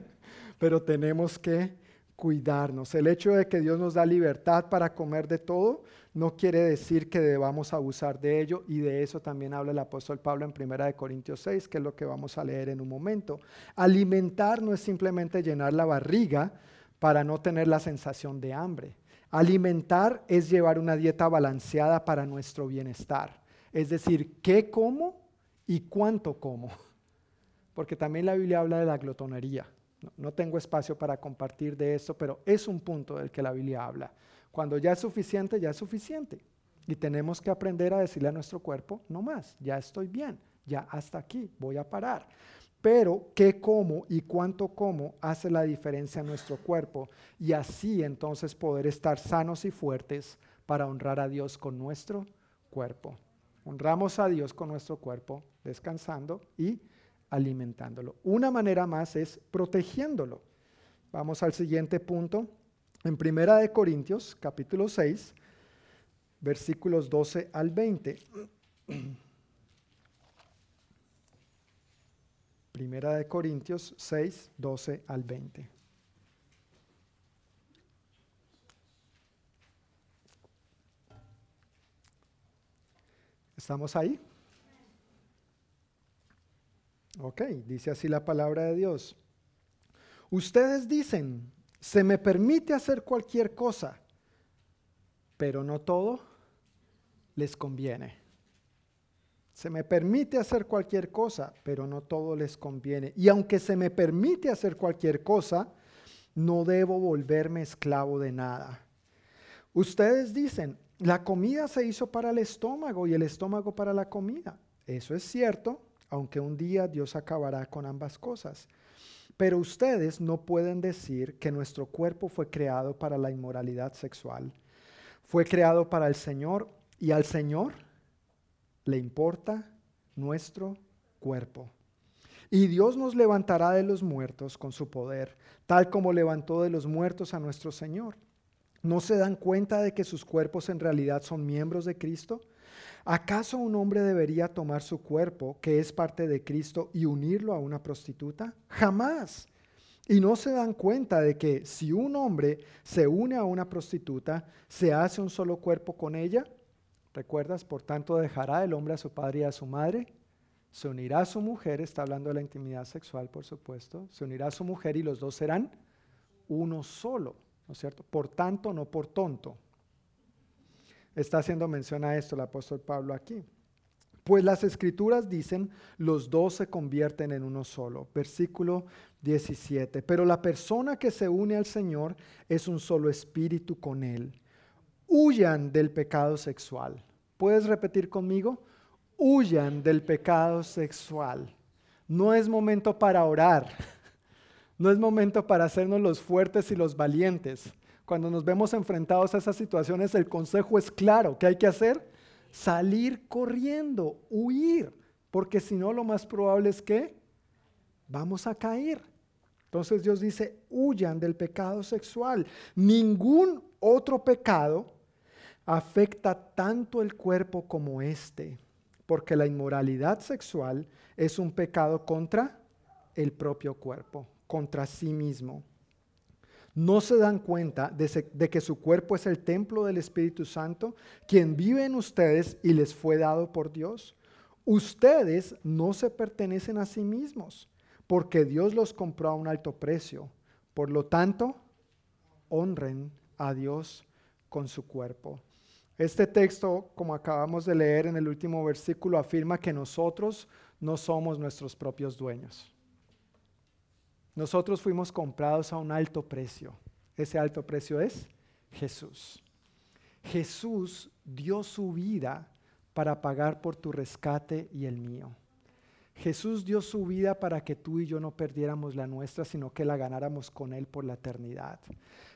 (laughs) pero tenemos que cuidarnos. El hecho de que Dios nos da libertad para comer de todo no quiere decir que debamos abusar de ello y de eso también habla el apóstol Pablo en 1 Corintios 6, que es lo que vamos a leer en un momento. Alimentar no es simplemente llenar la barriga para no tener la sensación de hambre. Alimentar es llevar una dieta balanceada para nuestro bienestar. Es decir, qué como y cuánto como. (laughs) Porque también la Biblia habla de la glotonería. No, tengo espacio para compartir de esto, pero es un punto del que la Biblia habla. Cuando ya es suficiente, ya es suficiente. Y tenemos que aprender a decirle a nuestro cuerpo, no más, ya estoy bien, ya hasta aquí, voy a parar. pero qué como y cuánto como hace la diferencia en nuestro cuerpo y así entonces poder estar sanos y fuertes para honrar a Dios con nuestro cuerpo. Honramos a Dios con nuestro cuerpo, descansando y alimentándolo. Una manera más es protegiéndolo. Vamos al siguiente punto. En Primera de Corintios, capítulo 6, versículos 12 al 20. (clears throat) Primera de Corintios 6, 12 al 20. ¿Estamos ahí? Ok, dice así la palabra de Dios. Ustedes dicen, se me permite hacer cualquier cosa, pero no todo les conviene. Se me permite hacer cualquier cosa, pero no todo les conviene. Y aunque se me permite hacer cualquier cosa, no debo volverme esclavo de nada. Ustedes dicen, la comida se hizo para el estómago y el estómago para la comida. Eso es cierto, aunque un día Dios acabará con ambas cosas. Pero ustedes no pueden decir que nuestro cuerpo fue creado para la inmoralidad sexual. Fue creado para el Señor y al Señor le importa nuestro cuerpo. Y Dios nos levantará de los muertos con su poder, tal como levantó de los muertos a nuestro Señor. ¿No se dan cuenta de que sus cuerpos en realidad son miembros de Cristo? ¿Acaso un hombre debería tomar su cuerpo, que es parte de Cristo, y unirlo a una prostituta? Jamás. Y no se dan cuenta de que si un hombre se une a una prostituta, se hace un solo cuerpo con ella. ¿Recuerdas? Por tanto, dejará el hombre a su padre y a su madre, se unirá a su mujer, está hablando de la intimidad sexual, por supuesto, se unirá a su mujer y los dos serán uno solo, ¿no es cierto? Por tanto, no por tonto. Está haciendo mención a esto el apóstol Pablo aquí. Pues las escrituras dicen, los dos se convierten en uno solo. Versículo 17. Pero la persona que se une al Señor es un solo espíritu con Él. Huyan del pecado sexual. ¿Puedes repetir conmigo? Huyan del pecado sexual. No es momento para orar. (laughs) No es momento para hacernos los fuertes y los valientes. Cuando nos vemos enfrentados a esas situaciones, el consejo es claro. ¿Qué hay que hacer? Salir corriendo, huir. Porque si no, lo más probable es que vamos a caer. Entonces Dios dice, huyan del pecado sexual. Ningún otro pecado afecta tanto el cuerpo como este, porque la inmoralidad sexual es un pecado contra el propio cuerpo, contra sí mismo. No se dan cuenta de, que su cuerpo es el templo del Espíritu Santo, quien vive en ustedes y les fue dado por Dios. Ustedes no se pertenecen a sí mismos, porque Dios los compró a un alto precio. Por lo tanto, honren a Dios con su cuerpo. Este texto, como acabamos de leer en el último versículo, afirma que nosotros no somos nuestros propios dueños. Nosotros fuimos comprados a un alto precio. Ese alto precio es Jesús. Jesús dio su vida para pagar por tu rescate y el mío. Jesús dio su vida para que tú y yo no perdiéramos la nuestra, sino que la ganáramos con Él por la eternidad.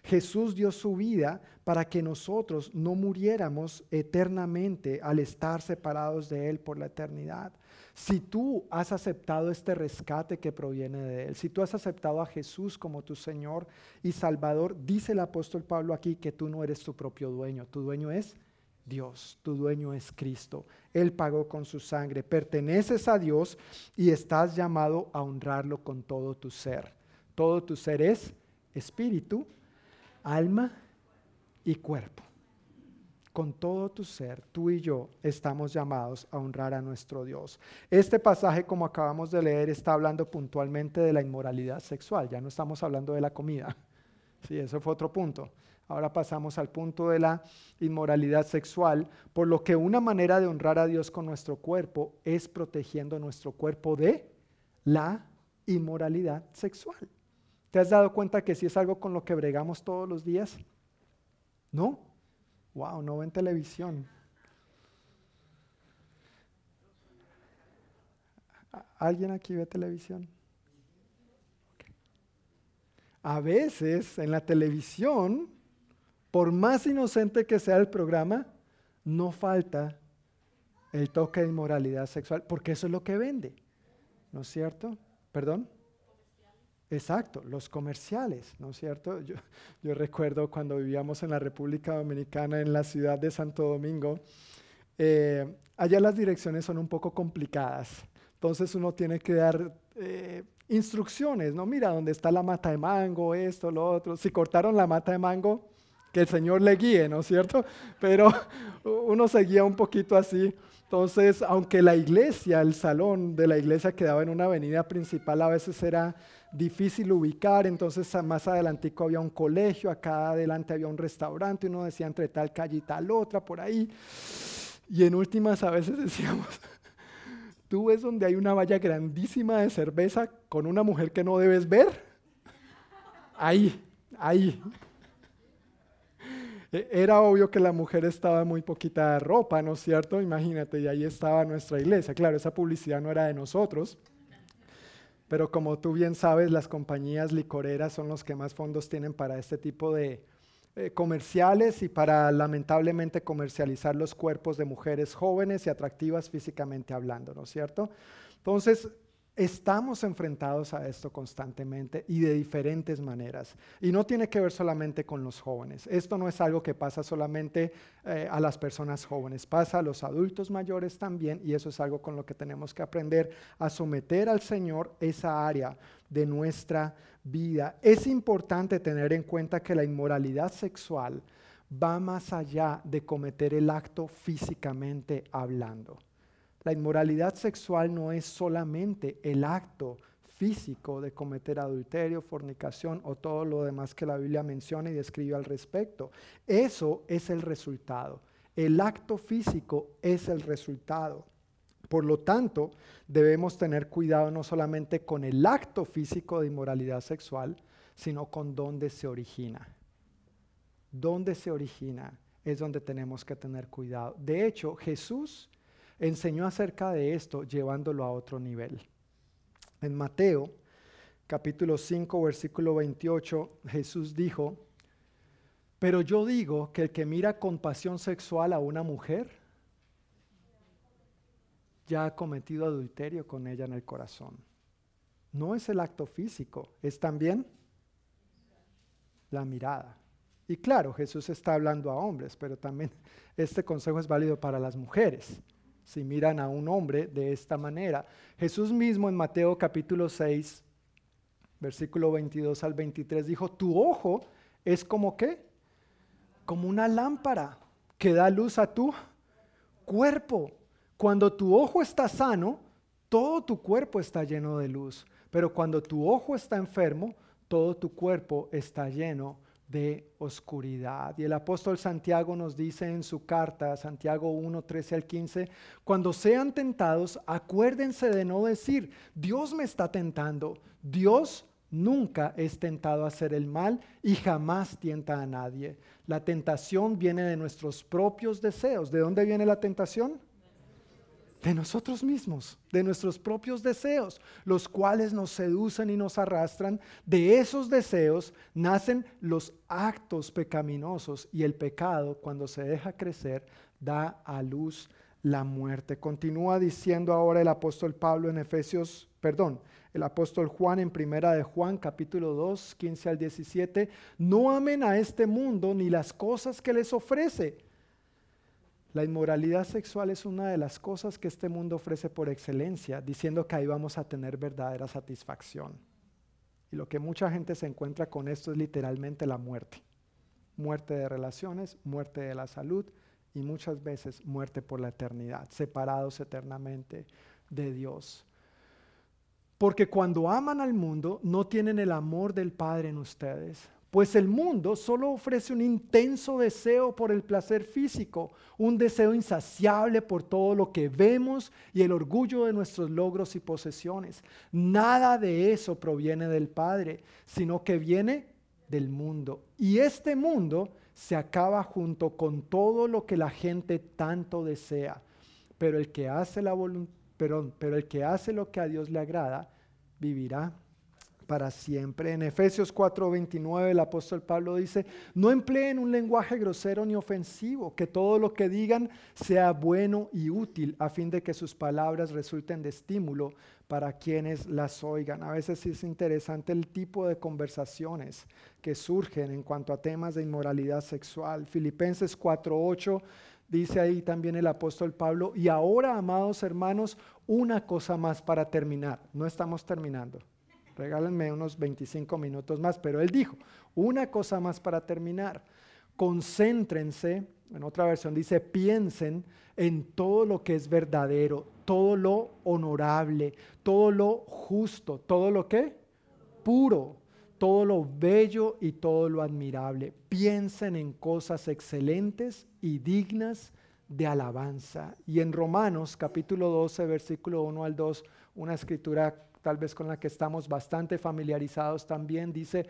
Jesús dio su vida para que nosotros no muriéramos eternamente al estar separados de Él por la eternidad. Si tú has aceptado este rescate que proviene de Él, si tú has aceptado a Jesús como tu Señor y Salvador, dice el apóstol Pablo aquí que tú no eres tu propio dueño, tu dueño es Dios, tu dueño es Cristo. Él pagó con su sangre. Perteneces a Dios y estás llamado a honrarlo con todo tu ser. Todo tu ser es espíritu, alma y cuerpo. Con todo tu ser, tú y yo estamos llamados a honrar a nuestro Dios. Este pasaje, como acabamos de leer, está hablando puntualmente de la inmoralidad sexual. Ya no estamos hablando de la comida. Sí, eso fue otro punto. Ahora pasamos al punto de la inmoralidad sexual, por lo que una manera de honrar a Dios con nuestro cuerpo es protegiendo nuestro cuerpo de la inmoralidad sexual. ¿Te has dado cuenta que si es algo con lo que bregamos todos los días? ¿No? Wow, no ven televisión. ¿Alguien aquí ve televisión? A veces en la televisión, por más inocente que sea el programa, no falta el toque de inmoralidad sexual, porque eso es lo que vende, ¿no es cierto? ¿Perdón? Exacto, los comerciales, ¿no es cierto? (laughs) Yo, recuerdo cuando vivíamos en la República Dominicana, en la ciudad de Santo Domingo, eh, allá las direcciones son un poco complicadas, entonces uno tiene que dar eh, instrucciones, ¿no? Mira, dónde está la mata de mango, esto, lo otro. Si cortaron la mata de mango, que el Señor le guíe, ¿no es cierto? Pero (laughs) uno seguía un poquito así. Entonces, aunque la iglesia, el salón de la iglesia quedaba en una avenida principal, a veces era difícil ubicar, entonces más adelantico había un colegio, acá adelante había un restaurante, uno decía entre tal calle y tal otra, por ahí. Y en últimas a veces (laughs) decíamos, tú ves donde hay una valla grandísima de cerveza con una mujer que no debes ver. Ahí, ahí. E, era obvio que la mujer estaba muy poquita de ropa, ¿no es cierto? Imagínate, y ahí estaba nuestra iglesia. Claro, esa publicidad no era de nosotros, pero como tú bien sabes, las compañías licoreras son los que más fondos tienen para este tipo de eh, comerciales y para lamentablemente comercializar los cuerpos de mujeres jóvenes y atractivas físicamente hablando, ¿no es cierto? Entonces, Estamos enfrentados a esto constantemente y de diferentes maneras. Y no tiene que ver solamente con los jóvenes. Esto no es algo que pasa solamente eh, a las personas jóvenes, pasa a los adultos mayores también y eso es algo con lo que tenemos que aprender a someter al Señor esa área de nuestra vida. Es importante tener en cuenta que la inmoralidad sexual va más allá de cometer el acto físicamente hablando. La inmoralidad sexual no es solamente el acto físico de cometer adulterio, fornicación o todo lo demás que la Biblia menciona y describe al respecto. Eso es el resultado. El acto físico es el resultado. Por lo tanto, debemos tener cuidado no solamente con el acto físico de inmoralidad sexual, sino con dónde se origina. Dónde se origina es donde tenemos que tener cuidado. De hecho, Jesús enseñó acerca de esto llevándolo a otro nivel. En Mateo capítulo 5 versículo 28 Jesús dijo, pero yo digo que el que mira con pasión sexual a una mujer ya ha cometido adulterio con ella en el corazón. No es el acto físico, es también la mirada. Y claro, Jesús está hablando a hombres, pero también (laughs) este consejo es válido para las mujeres si miran a un hombre de esta manera. Jesús mismo en Mateo capítulo 6, versículo 22 al 23 dijo, tu ojo es como qué? Como una lámpara que da luz a tu cuerpo. Cuando tu ojo está sano, todo tu cuerpo está lleno de luz. Pero cuando tu ojo está enfermo, todo tu cuerpo está lleno de oscuridad. Y el apóstol Santiago nos dice en su carta, Santiago 1, 13 al 15, cuando sean tentados, acuérdense de no decir, Dios me está tentando. Dios nunca es tentado a hacer el mal y jamás tienta a nadie. La tentación viene de nuestros propios deseos. ¿De dónde viene la tentación? De nosotros mismos, de nuestros propios deseos, los cuales nos seducen y nos arrastran. De esos deseos nacen los actos pecaminosos y el pecado, cuando se deja crecer, da a luz la muerte. Continúa diciendo ahora el apóstol Pablo en Efesios, perdón, el apóstol Juan en primera de Juan capítulo 2, 15 al 17, no amen a este mundo ni las cosas que les ofrece la inmoralidad sexual es una de las cosas que este mundo ofrece por excelencia, diciendo que ahí vamos a tener verdadera satisfacción. Y lo que mucha gente se encuentra con esto es literalmente la muerte. Muerte de relaciones, muerte de la salud y muchas veces muerte por la eternidad, separados eternamente de Dios. Porque cuando aman al mundo no tienen el amor del Padre en ustedes, pues el mundo solo ofrece un intenso deseo por el placer físico, un deseo insaciable por todo lo que vemos y el orgullo de nuestros logros y posesiones. Nada de eso proviene del Padre, sino que viene del mundo. Y este mundo se acaba junto con todo lo que la gente tanto desea. Pero el que hace la voluntad pero, el que hace lo que a Dios le agrada, vivirá para siempre. En Efesios 4:29 el apóstol Pablo dice, no empleen un lenguaje grosero ni ofensivo, que todo lo que digan sea bueno y útil a fin de que sus palabras resulten de estímulo para quienes las oigan. A veces es interesante el tipo de conversaciones que surgen en cuanto a temas de inmoralidad sexual. Filipenses 4:8 dice ahí también el apóstol Pablo, y ahora, amados hermanos, una cosa más para terminar. No estamos terminando regálenme unos 25 minutos más, pero él dijo, una cosa más para terminar, concéntrense, en otra versión dice, piensen en todo lo que es verdadero, todo lo honorable, todo lo justo, todo lo que puro, todo lo bello y todo lo admirable. Piensen en cosas excelentes y dignas de alabanza. Y en Romanos capítulo 12, versículo 1 al 2, una escritura tal vez con la que estamos bastante familiarizados también, dice,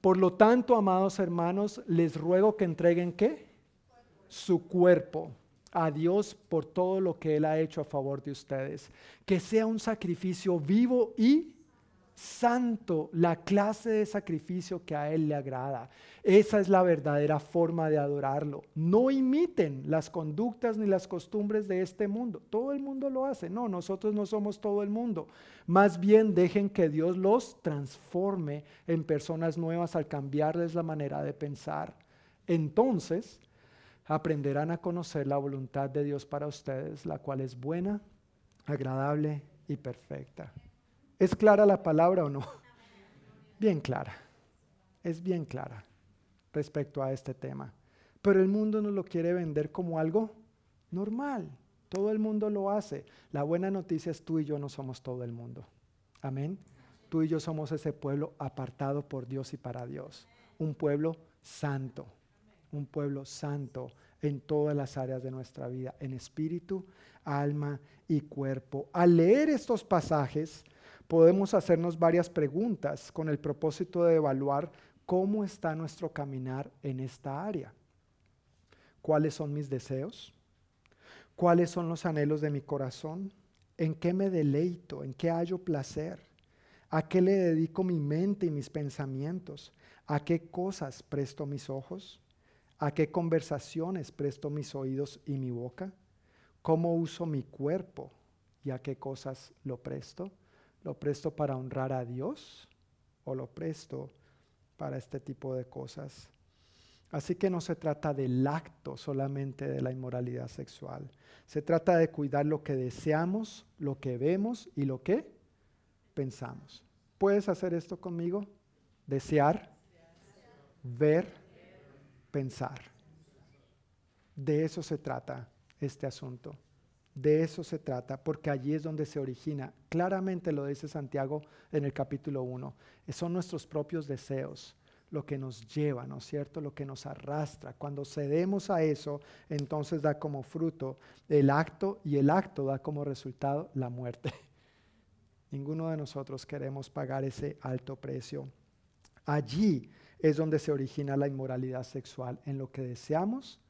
por lo tanto, amados hermanos, les ruego que entreguen qué? Su cuerpo a Dios por todo lo que Él ha hecho a favor de ustedes. Que sea un sacrificio vivo y santo, la clase de sacrificio que a Él le agrada. Esa es la verdadera forma de adorarlo. No imiten las conductas ni las costumbres de este mundo. Todo el mundo lo hace. No, nosotros no somos todo el mundo. Más bien dejen que Dios los transforme en personas nuevas al cambiarles la manera de pensar. Entonces aprenderán a conocer la voluntad de Dios para ustedes, la cual es buena, agradable y perfecta. ¿Es clara la palabra o no? Bien clara. Es bien clara respecto a este tema. Pero el mundo nos lo quiere vender como algo normal. Todo el mundo lo hace. La buena noticia es tú y yo no somos todo el mundo. Amén. Tú y yo somos ese pueblo apartado por Dios y para Dios. Un pueblo santo. Un pueblo santo en todas las áreas de nuestra vida, en espíritu, alma y cuerpo. Al leer estos pasajes, podemos hacernos varias preguntas con el propósito de evaluar cómo está nuestro caminar en esta área. ¿Cuáles son mis deseos? ¿Cuáles son los anhelos de mi corazón? ¿En qué me deleito? ¿En qué hallo placer? ¿A qué le dedico mi mente y mis pensamientos? ¿A qué cosas presto mis ojos? ¿A qué conversaciones presto mis oídos y mi boca? ¿Cómo uso mi cuerpo y a qué cosas lo presto? ¿Lo presto para honrar a Dios o lo presto para este tipo de cosas? Así que no se trata del acto solamente de la inmoralidad sexual. Se trata de cuidar lo que deseamos, lo que vemos y lo que pensamos. ¿Puedes hacer esto conmigo? Desear, ver, pensar. De eso se trata este asunto. De eso se trata, porque allí es donde se origina. Claramente lo dice Santiago en el capítulo 1. Son nuestros propios deseos lo que nos lleva, ¿no es cierto? Lo que nos arrastra. Cuando cedemos a eso, entonces da como fruto el acto y el acto da como resultado la muerte. (laughs) Ninguno de nosotros queremos pagar ese alto precio. Allí es donde se origina la inmoralidad sexual, en lo que deseamos,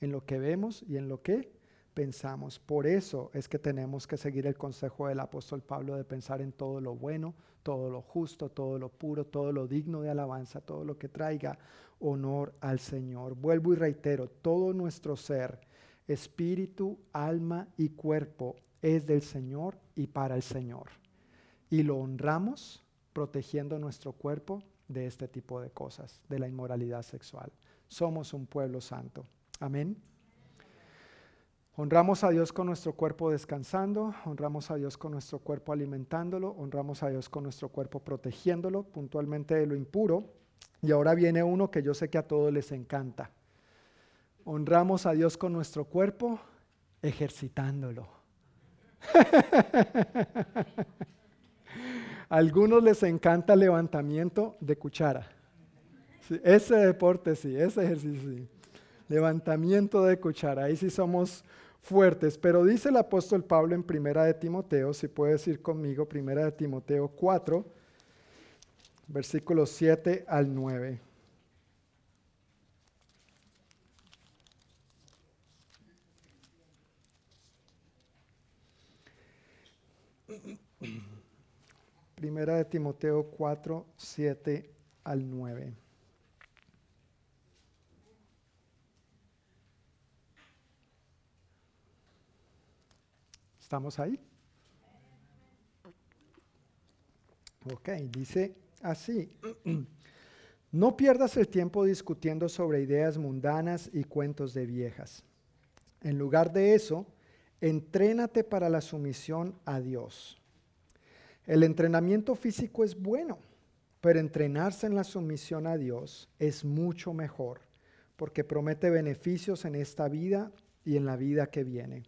en lo que vemos y en lo que pensamos. Por eso es que tenemos que seguir el consejo del apóstol Pablo de pensar en todo lo bueno, todo lo justo, todo lo puro, todo lo digno de alabanza, todo lo que traiga honor al Señor. Vuelvo y reitero, todo nuestro ser, espíritu, alma y cuerpo es del Señor y para el Señor. Y lo honramos protegiendo nuestro cuerpo de este tipo de cosas, de la inmoralidad sexual. Somos un pueblo santo. Amén. Honramos a Dios con nuestro cuerpo descansando, honramos a Dios con nuestro cuerpo alimentándolo, honramos a Dios con nuestro cuerpo protegiéndolo puntualmente de lo impuro. Y ahora viene uno que yo sé que a todos les encanta. Honramos a Dios con nuestro cuerpo ejercitándolo. a (laughs) algunos les encanta levantamiento de cuchara. ese deporte sí, ese ejercicio sí. Levantamiento de cuchara, ahí sí somos fuertes. Pero dice el apóstol Pablo en Primera de Timoteo, si puedes ir conmigo, Primera de Timoteo 4, versículos 7 al 9. Primera de Timoteo 4, 7 al 9. ¿Estamos ahí? Ok, dice así. (clears throat) No pierdas el tiempo discutiendo sobre ideas mundanas y cuentos de viejas. En lugar de eso, entrénate para la sumisión a Dios. El entrenamiento físico es bueno, pero entrenarse en la sumisión a Dios es mucho mejor, porque promete beneficios en esta vida y en la vida que viene.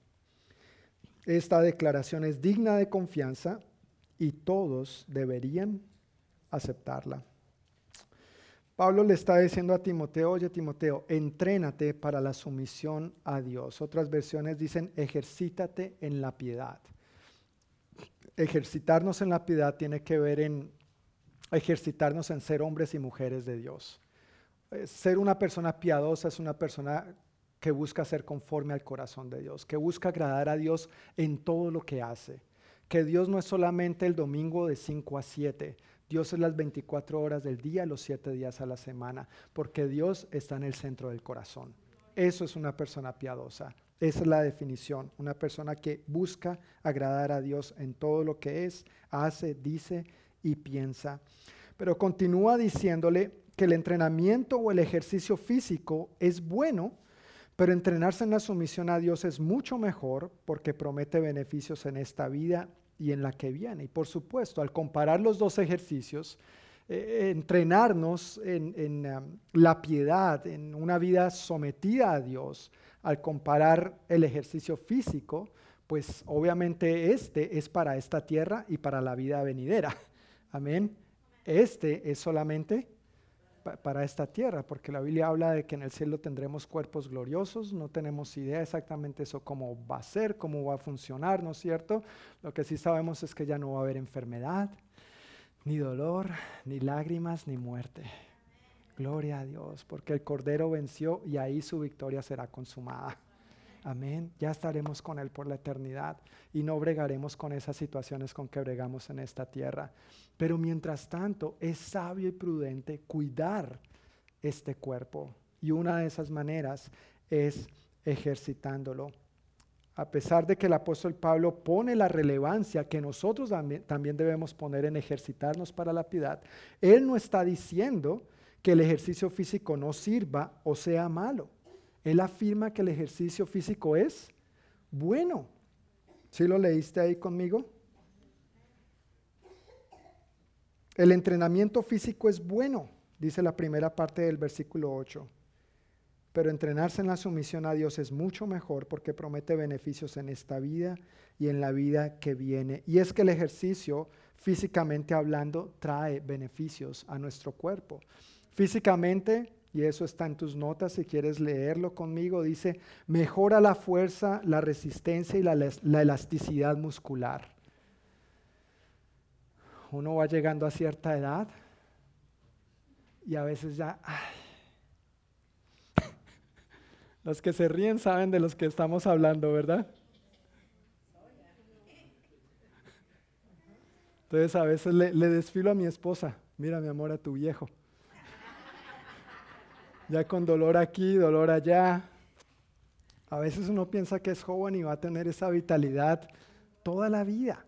Esta declaración es digna de confianza y todos deberían aceptarla. Pablo le está diciendo a Timoteo, oye Timoteo, entrénate para la sumisión a Dios. Otras versiones dicen, ejercítate en la piedad. Ejercitarnos en la piedad tiene que ver en ejercitarnos en ser hombres y mujeres de Dios. Eh, ser una persona piadosa es una persona que busca ser conforme al corazón de Dios, que busca agradar a Dios en todo lo que hace. Que Dios no es solamente el domingo de 5 a 7, Dios es las 24 horas del día, los 7 días a la semana, porque Dios está en el centro del corazón. Eso es una persona piadosa. Esa es la definición. Una persona que busca agradar a Dios en todo lo que es, hace, dice y piensa. Pero continúa diciéndole que el entrenamiento o el ejercicio físico es bueno, pero entrenarse en la sumisión a Dios es mucho mejor porque promete beneficios en esta vida y en la que viene. Y por supuesto, al comparar los dos ejercicios, eh, entrenarnos en, um, la piedad, en una vida sometida a Dios, al comparar el ejercicio físico, pues obviamente este es para esta tierra y para la vida venidera. Amén. Este es solamente para esta tierra, porque la Biblia habla de que en el cielo tendremos cuerpos gloriosos, no tenemos idea exactamente eso cómo va a ser, cómo va a funcionar, ¿no es cierto? Lo que sí sabemos es que ya no va a haber enfermedad, ni dolor, ni lágrimas, ni muerte. Gloria a Dios, porque el Cordero venció y ahí su victoria será consumada. Amén. Ya estaremos con Él por la eternidad y no bregaremos con esas situaciones con que bregamos en esta tierra. Pero mientras tanto, es sabio y prudente cuidar este cuerpo. Y una de esas maneras es ejercitándolo. A pesar de que el apóstol Pablo pone la relevancia que nosotros también debemos poner en ejercitarnos para la piedad, él no está diciendo que el ejercicio físico no sirva o sea malo. Él afirma que el ejercicio físico es bueno. ¿Sí lo leíste ahí conmigo? El entrenamiento físico es bueno, dice la primera parte del versículo 8. Pero entrenarse en la sumisión a Dios es mucho mejor porque promete beneficios en esta vida y en la vida que viene. Y es que el ejercicio, físicamente hablando, trae beneficios a nuestro cuerpo. Físicamente y eso está en tus notas si quieres leerlo conmigo, dice, mejora la fuerza, la resistencia y la, elasticidad muscular. Uno va llegando a cierta edad y a veces ya... Los que se ríen saben de los que estamos hablando, ¿verdad? Entonces a veces le, desfilo a mi esposa, mira mi amor a tu viejo ya con dolor aquí, dolor allá. A veces uno piensa que es joven y va a tener esa vitalidad toda la vida,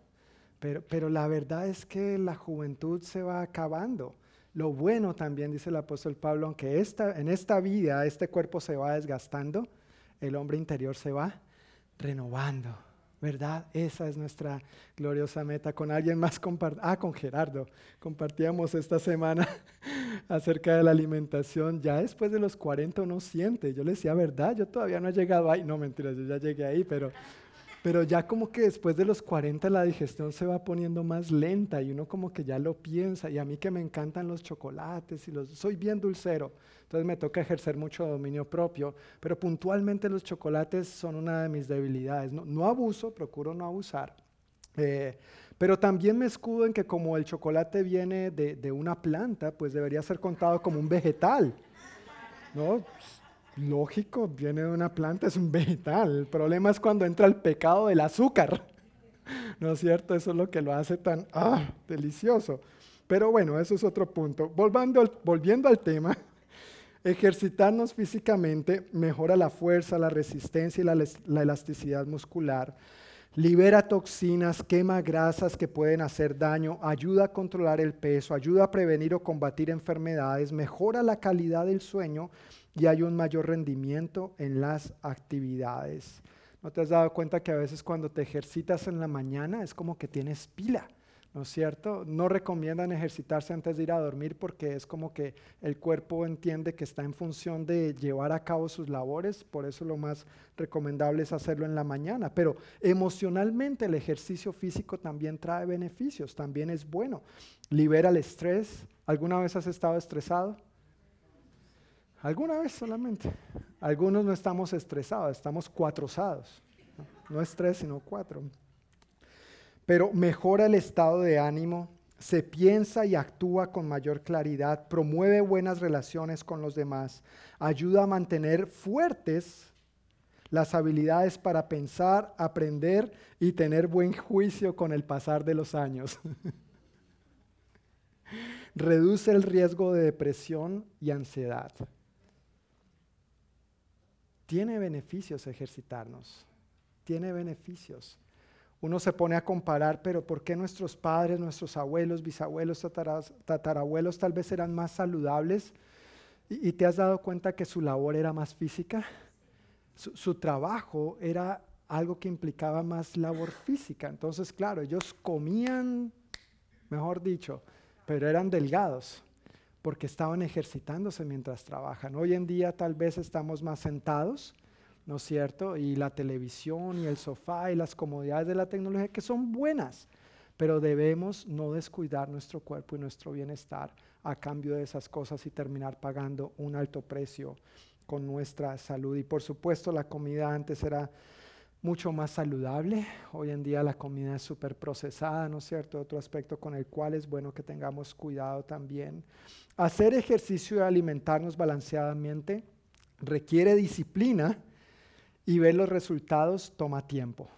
pero, pero la verdad es que la juventud se va acabando. Lo bueno también, dice el apóstol Pablo, aunque esta, en esta vida este cuerpo se va desgastando, el hombre interior se va renovando. ¿Verdad? Esa es nuestra gloriosa meta. Con alguien más, ah, con Gerardo, compartíamos esta semana (laughs) acerca de la alimentación. Ya después de los 40 uno siente, yo le decía, ¿verdad? Yo todavía no he llegado ahí. No, mentira, yo ya llegué ahí, pero pero ya como que después de los 40 la digestión se va poniendo más lenta y uno como que ya lo piensa. Y a mí que me encantan los chocolates y los... Soy bien dulcero, entonces me toca ejercer mucho dominio propio, pero puntualmente los chocolates son una de mis debilidades. No, abuso, procuro no abusar. Eh, pero también me escudo en que como el chocolate viene de, de una planta, pues debería ser contado como un vegetal. ¿no? Lógico, viene de una planta, es un vegetal. El problema es cuando entra el pecado del azúcar. (laughs) ¿No es cierto? Eso es lo que lo hace tan ah, delicioso. Pero bueno, eso es otro punto. Volviendo al, tema, (laughs) ejercitarnos físicamente mejora la fuerza, la resistencia y la elasticidad muscular libera toxinas, quema grasas que pueden hacer daño, ayuda a controlar el peso, ayuda a prevenir o combatir enfermedades, mejora la calidad del sueño y hay un mayor rendimiento en las actividades. ¿No te has dado cuenta que a veces cuando te ejercitas en la mañana es como que tienes pila? ¿no es cierto? No recomiendan ejercitarse antes de ir a dormir porque es como que el cuerpo entiende que está en función de llevar a cabo sus labores, por eso lo más recomendable es hacerlo en la mañana. Pero emocionalmente el ejercicio físico también trae beneficios, también es bueno. Libera el estrés. ¿Alguna vez has estado estresado? ¿Alguna vez solamente? Algunos no estamos estresados, estamos cuatrozados. No estrés, sino cuatro pero mejora el estado de ánimo, se piensa y actúa con mayor claridad, promueve buenas relaciones con los demás, ayuda a mantener fuertes las habilidades para pensar, aprender y tener buen juicio con el pasar de los años. (laughs) Reduce el riesgo de depresión y ansiedad. Tiene beneficios ejercitarnos, tiene beneficios uno se pone a comparar, pero ¿por qué nuestros padres, nuestros abuelos, bisabuelos, tatarabuelos tal vez eran más saludables? ¿Y, te has dado cuenta que su labor era más física? Su, trabajo era algo que implicaba más labor física. Entonces, claro, ellos comían, mejor dicho, pero eran delgados porque estaban ejercitándose mientras trabajan. Hoy en día tal vez estamos más sentados ¿no es cierto? Y la televisión y el sofá y las comodidades de la tecnología que son buenas, pero debemos no descuidar nuestro cuerpo y nuestro bienestar a cambio de esas cosas y terminar pagando un alto precio con nuestra salud. Y por supuesto la comida antes era mucho más saludable. Hoy en día la comida es súper procesada, ¿no es cierto? Otro aspecto con el cual es bueno que tengamos cuidado también. Hacer ejercicio y alimentarnos balanceadamente requiere disciplina y ver los resultados toma tiempo.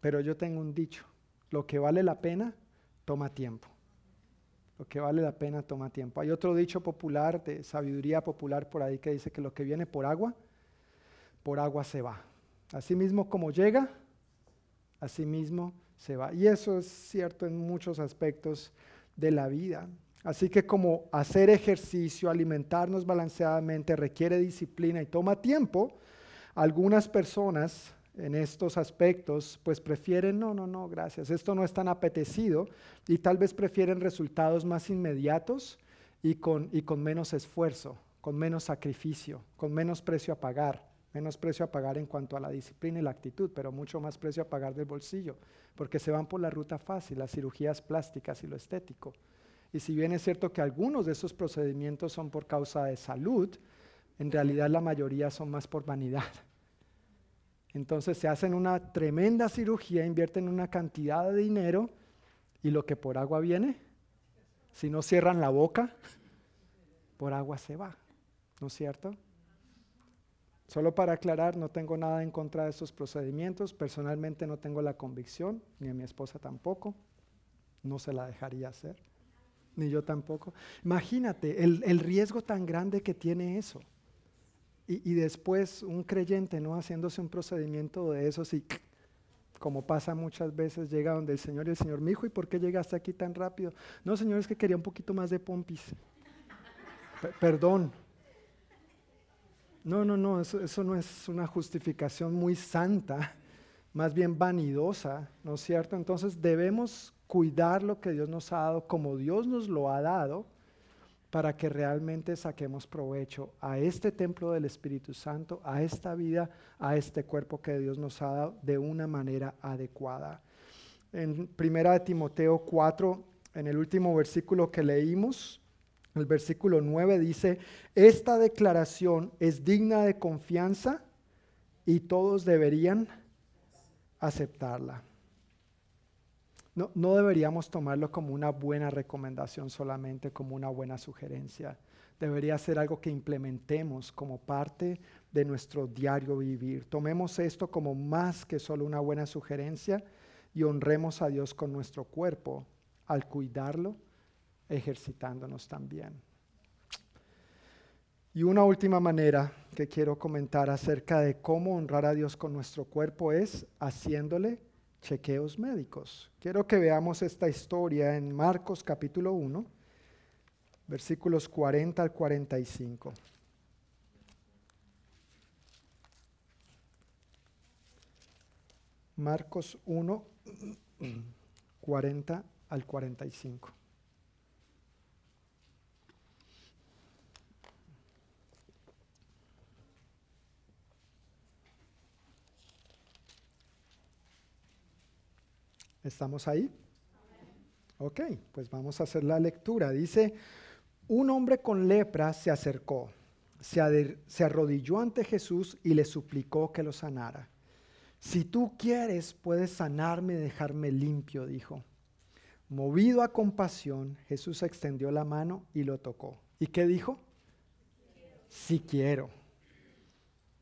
Pero yo tengo un dicho, lo que vale la pena toma tiempo. Lo que vale la pena toma tiempo. Hay otro dicho popular, de sabiduría popular por ahí, que dice que lo que viene por agua, por agua se va. Así mismo como llega, así mismo se va. Y eso es cierto en muchos aspectos de la vida. Así que como hacer ejercicio, alimentarnos balanceadamente requiere disciplina y toma tiempo, algunas personas en estos aspectos pues prefieren, no, no, no, gracias, esto no es tan apetecido y tal vez prefieren resultados más inmediatos y con, y con menos esfuerzo, con menos sacrificio, con menos precio a pagar, menos precio a pagar en cuanto a la disciplina y la actitud, pero mucho más precio a pagar del bolsillo, porque se van por la ruta fácil, las cirugías plásticas y lo estético. Y si bien es cierto que algunos de esos procedimientos son por causa de salud, en realidad la mayoría son más por vanidad. Entonces se hacen una tremenda cirugía, invierten una cantidad de dinero y lo que por agua viene, si no cierran la boca, por agua se va, ¿no es cierto? Solo para aclarar, no tengo nada en contra de estos procedimientos, personalmente no tengo la convicción, ni a mi esposa tampoco, no se la dejaría hacer ni yo tampoco. Imagínate el, riesgo tan grande que tiene eso. Y, después un creyente no haciéndose un procedimiento de eso, y como pasa muchas veces, llega donde el Señor y el Señor, mi ¿y por qué llegaste aquí tan rápido? No, Señor, es que quería un poquito más de pompis. perdón. No, no, no, eso, no es una justificación muy santa, más bien vanidosa, ¿no es cierto? Entonces debemos cuidar lo que Dios nos ha dado como Dios nos lo ha dado para que realmente saquemos provecho a este templo del Espíritu Santo, a esta vida, a este cuerpo que Dios nos ha dado de una manera adecuada. En primera Timoteo 4, en el último versículo que leímos, el versículo 9 dice, esta declaración es digna de confianza y todos deberían aceptarla. No, no deberíamos tomarlo como una buena recomendación solamente, como una buena sugerencia. debería ser algo que implementemos como parte de nuestro diario vivir. Tomemos esto como más que solo una buena sugerencia y honremos a Dios con nuestro cuerpo al cuidarlo, ejercitándonos también. Y una última manera que quiero comentar acerca de cómo honrar a Dios con nuestro cuerpo es haciéndole chequeos médicos. Quiero que veamos esta historia en Marcos capítulo 1, versículos 40 al 45. Marcos 1, 40 al 45. ¿Estamos ahí? Ok, pues vamos a hacer la lectura. Dice, un hombre con lepra se acercó, se, arrodilló ante Jesús y le suplicó que lo sanara. Si tú quieres, puedes sanarme y dejarme limpio, dijo. Movido a compasión, Jesús extendió la mano y lo tocó. ¿Y qué dijo? Si quiero.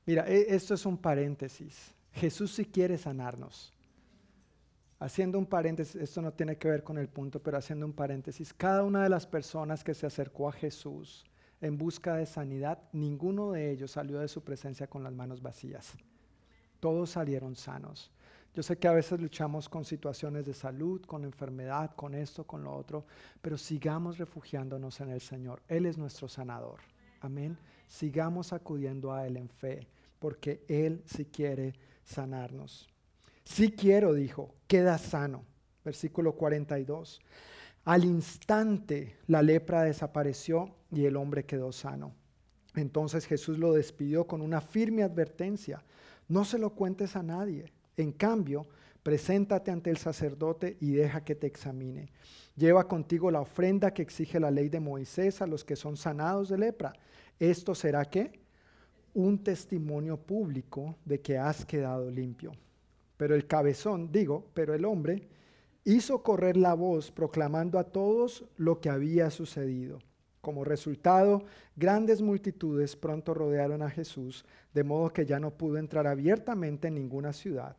Mira, e, esto es un paréntesis. Jesús sí quiere sanarnos. Haciendo un paréntesis, esto no tiene que ver con el punto, pero haciendo un paréntesis, cada una de las personas que se acercó a Jesús en busca de sanidad, ninguno de ellos salió de su presencia con las manos vacías. Todos salieron sanos. Yo sé que a veces luchamos con situaciones de salud, con enfermedad, con esto, con lo otro, pero sigamos refugiándonos en el Señor. Él es nuestro sanador. Amén. Sigamos acudiendo a Él en fe, porque Él sí quiere sanarnos. Si quiero, dijo, queda sano. Versículo 42. Al instante la lepra desapareció y el hombre quedó sano. Entonces Jesús lo despidió con una firme advertencia. No se lo cuentes a nadie. En cambio, preséntate ante el sacerdote y deja que te examine. Lleva contigo la ofrenda que exige la ley de Moisés a los que son sanados de lepra. Esto será qué? Un testimonio público de que has quedado limpio. Pero el cabezón, digo, pero el hombre hizo correr la voz proclamando a todos lo que había sucedido. Como resultado, grandes multitudes pronto rodearon a Jesús, de modo que ya no pudo entrar abiertamente en ninguna ciudad.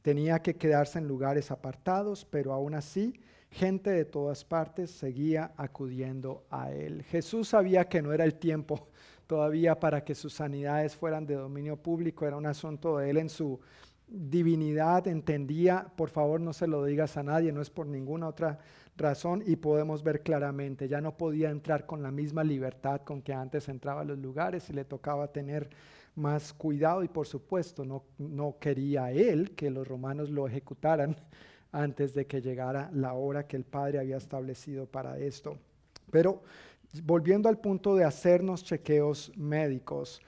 Tenía que quedarse en lugares apartados, pero aún así gente de todas partes seguía acudiendo a él. Jesús sabía que no era el tiempo todavía para que sus sanidades fueran de dominio público, era un asunto de él en su divinidad entendía, por favor no se lo digas a nadie, no es por ninguna otra razón y podemos ver claramente, ya no podía entrar con la misma libertad con que antes entraba a los lugares y le tocaba tener más cuidado y por supuesto no, no quería él que los romanos lo ejecutaran (laughs) antes de que llegara la hora que el Padre había establecido para esto. Pero volviendo al punto de hacernos chequeos médicos,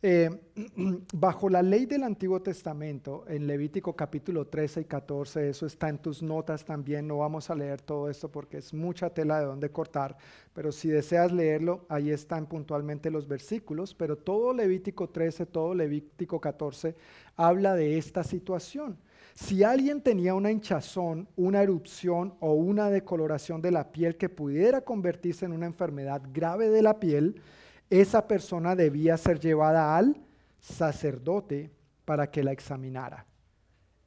eh, (clears throat) bajo la ley del Antiguo Testamento, en Levítico capítulo 13 y 14, eso está en tus notas también, no vamos a leer todo esto porque es mucha tela de donde cortar, pero si deseas leerlo, ahí están puntualmente los versículos, pero todo Levítico 13, todo Levítico 14 habla de esta situación. Si alguien tenía una hinchazón, una erupción o una decoloración de la piel que pudiera convertirse en una enfermedad grave de la piel, esa persona debía ser llevada al sacerdote para que la examinara.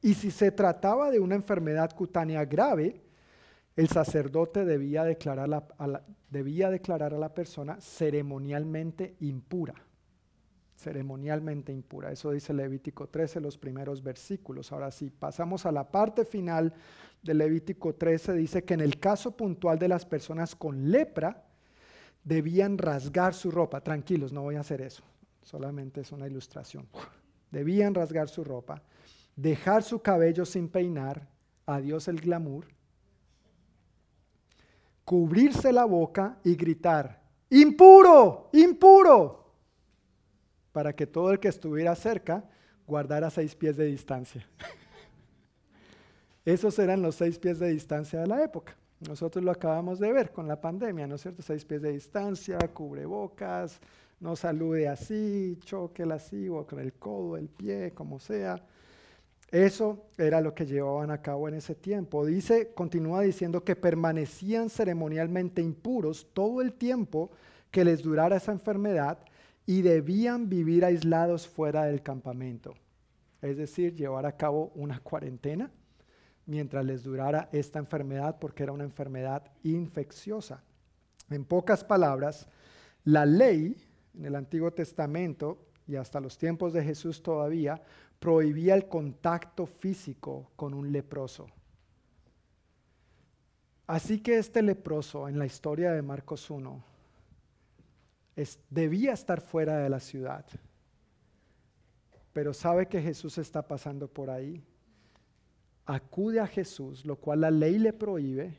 Y si se trataba de una enfermedad cutánea grave, el sacerdote debía declarar, a la, debía declarar a la persona ceremonialmente impura. Ceremonialmente impura. Eso dice Levítico 13, los primeros versículos. Ahora sí, pasamos a la parte final de Levítico 13. Dice que en el caso puntual de las personas con lepra, debían rasgar su ropa. Tranquilos, no voy a hacer eso. Solamente es una ilustración. Debían rasgar su ropa, dejar su cabello sin peinar, adiós el glamour, cubrirse la boca y gritar, impuro, impuro, para que todo el que estuviera cerca guardara seis pies de distancia. (laughs) Esos eran los seis pies de distancia de la época. Nosotros lo acabamos de ver con la pandemia, ¿no es cierto? Seis pies de distancia, cubrebocas, no salude así, choque así, o con el codo, el pie, como sea. Eso era lo que llevaban a cabo en ese tiempo. Dice, continúa diciendo que permanecían ceremonialmente impuros todo el tiempo que les durara esa enfermedad y debían vivir aislados fuera del campamento. Es decir, llevar a cabo una cuarentena mientras les durara esta enfermedad porque era una enfermedad infecciosa. En pocas palabras, la ley en el Antiguo Testamento y hasta los tiempos de Jesús todavía prohibía el contacto físico con un leproso. Así que este leproso en la historia de Marcos 1 debía estar fuera de la ciudad, pero sabe que Jesús está pasando por ahí. Acude a Jesús, lo cual la ley le prohíbe,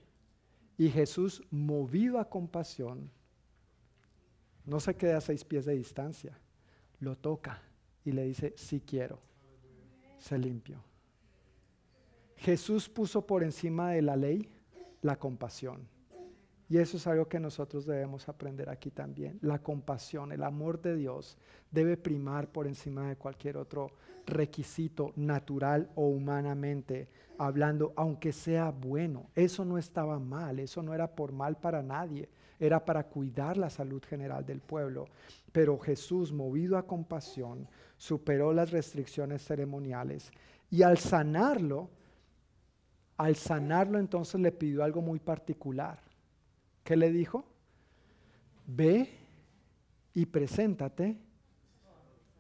y Jesús, movido a compasión, no se queda a seis pies de distancia, lo toca y le dice, si quiero, se limpió. Jesús puso por encima de la ley la compasión. Y eso es algo que nosotros debemos aprender aquí también. La compasión, el amor de Dios debe primar por encima de cualquier otro requisito natural o humanamente hablando, aunque sea bueno. Eso no estaba mal, eso no era por mal para nadie, era para cuidar la salud general del pueblo. Pero Jesús, movido a compasión, superó las restricciones ceremoniales y al sanarlo, al sanarlo entonces le pidió algo muy particular. ¿Qué le dijo? Ve y preséntate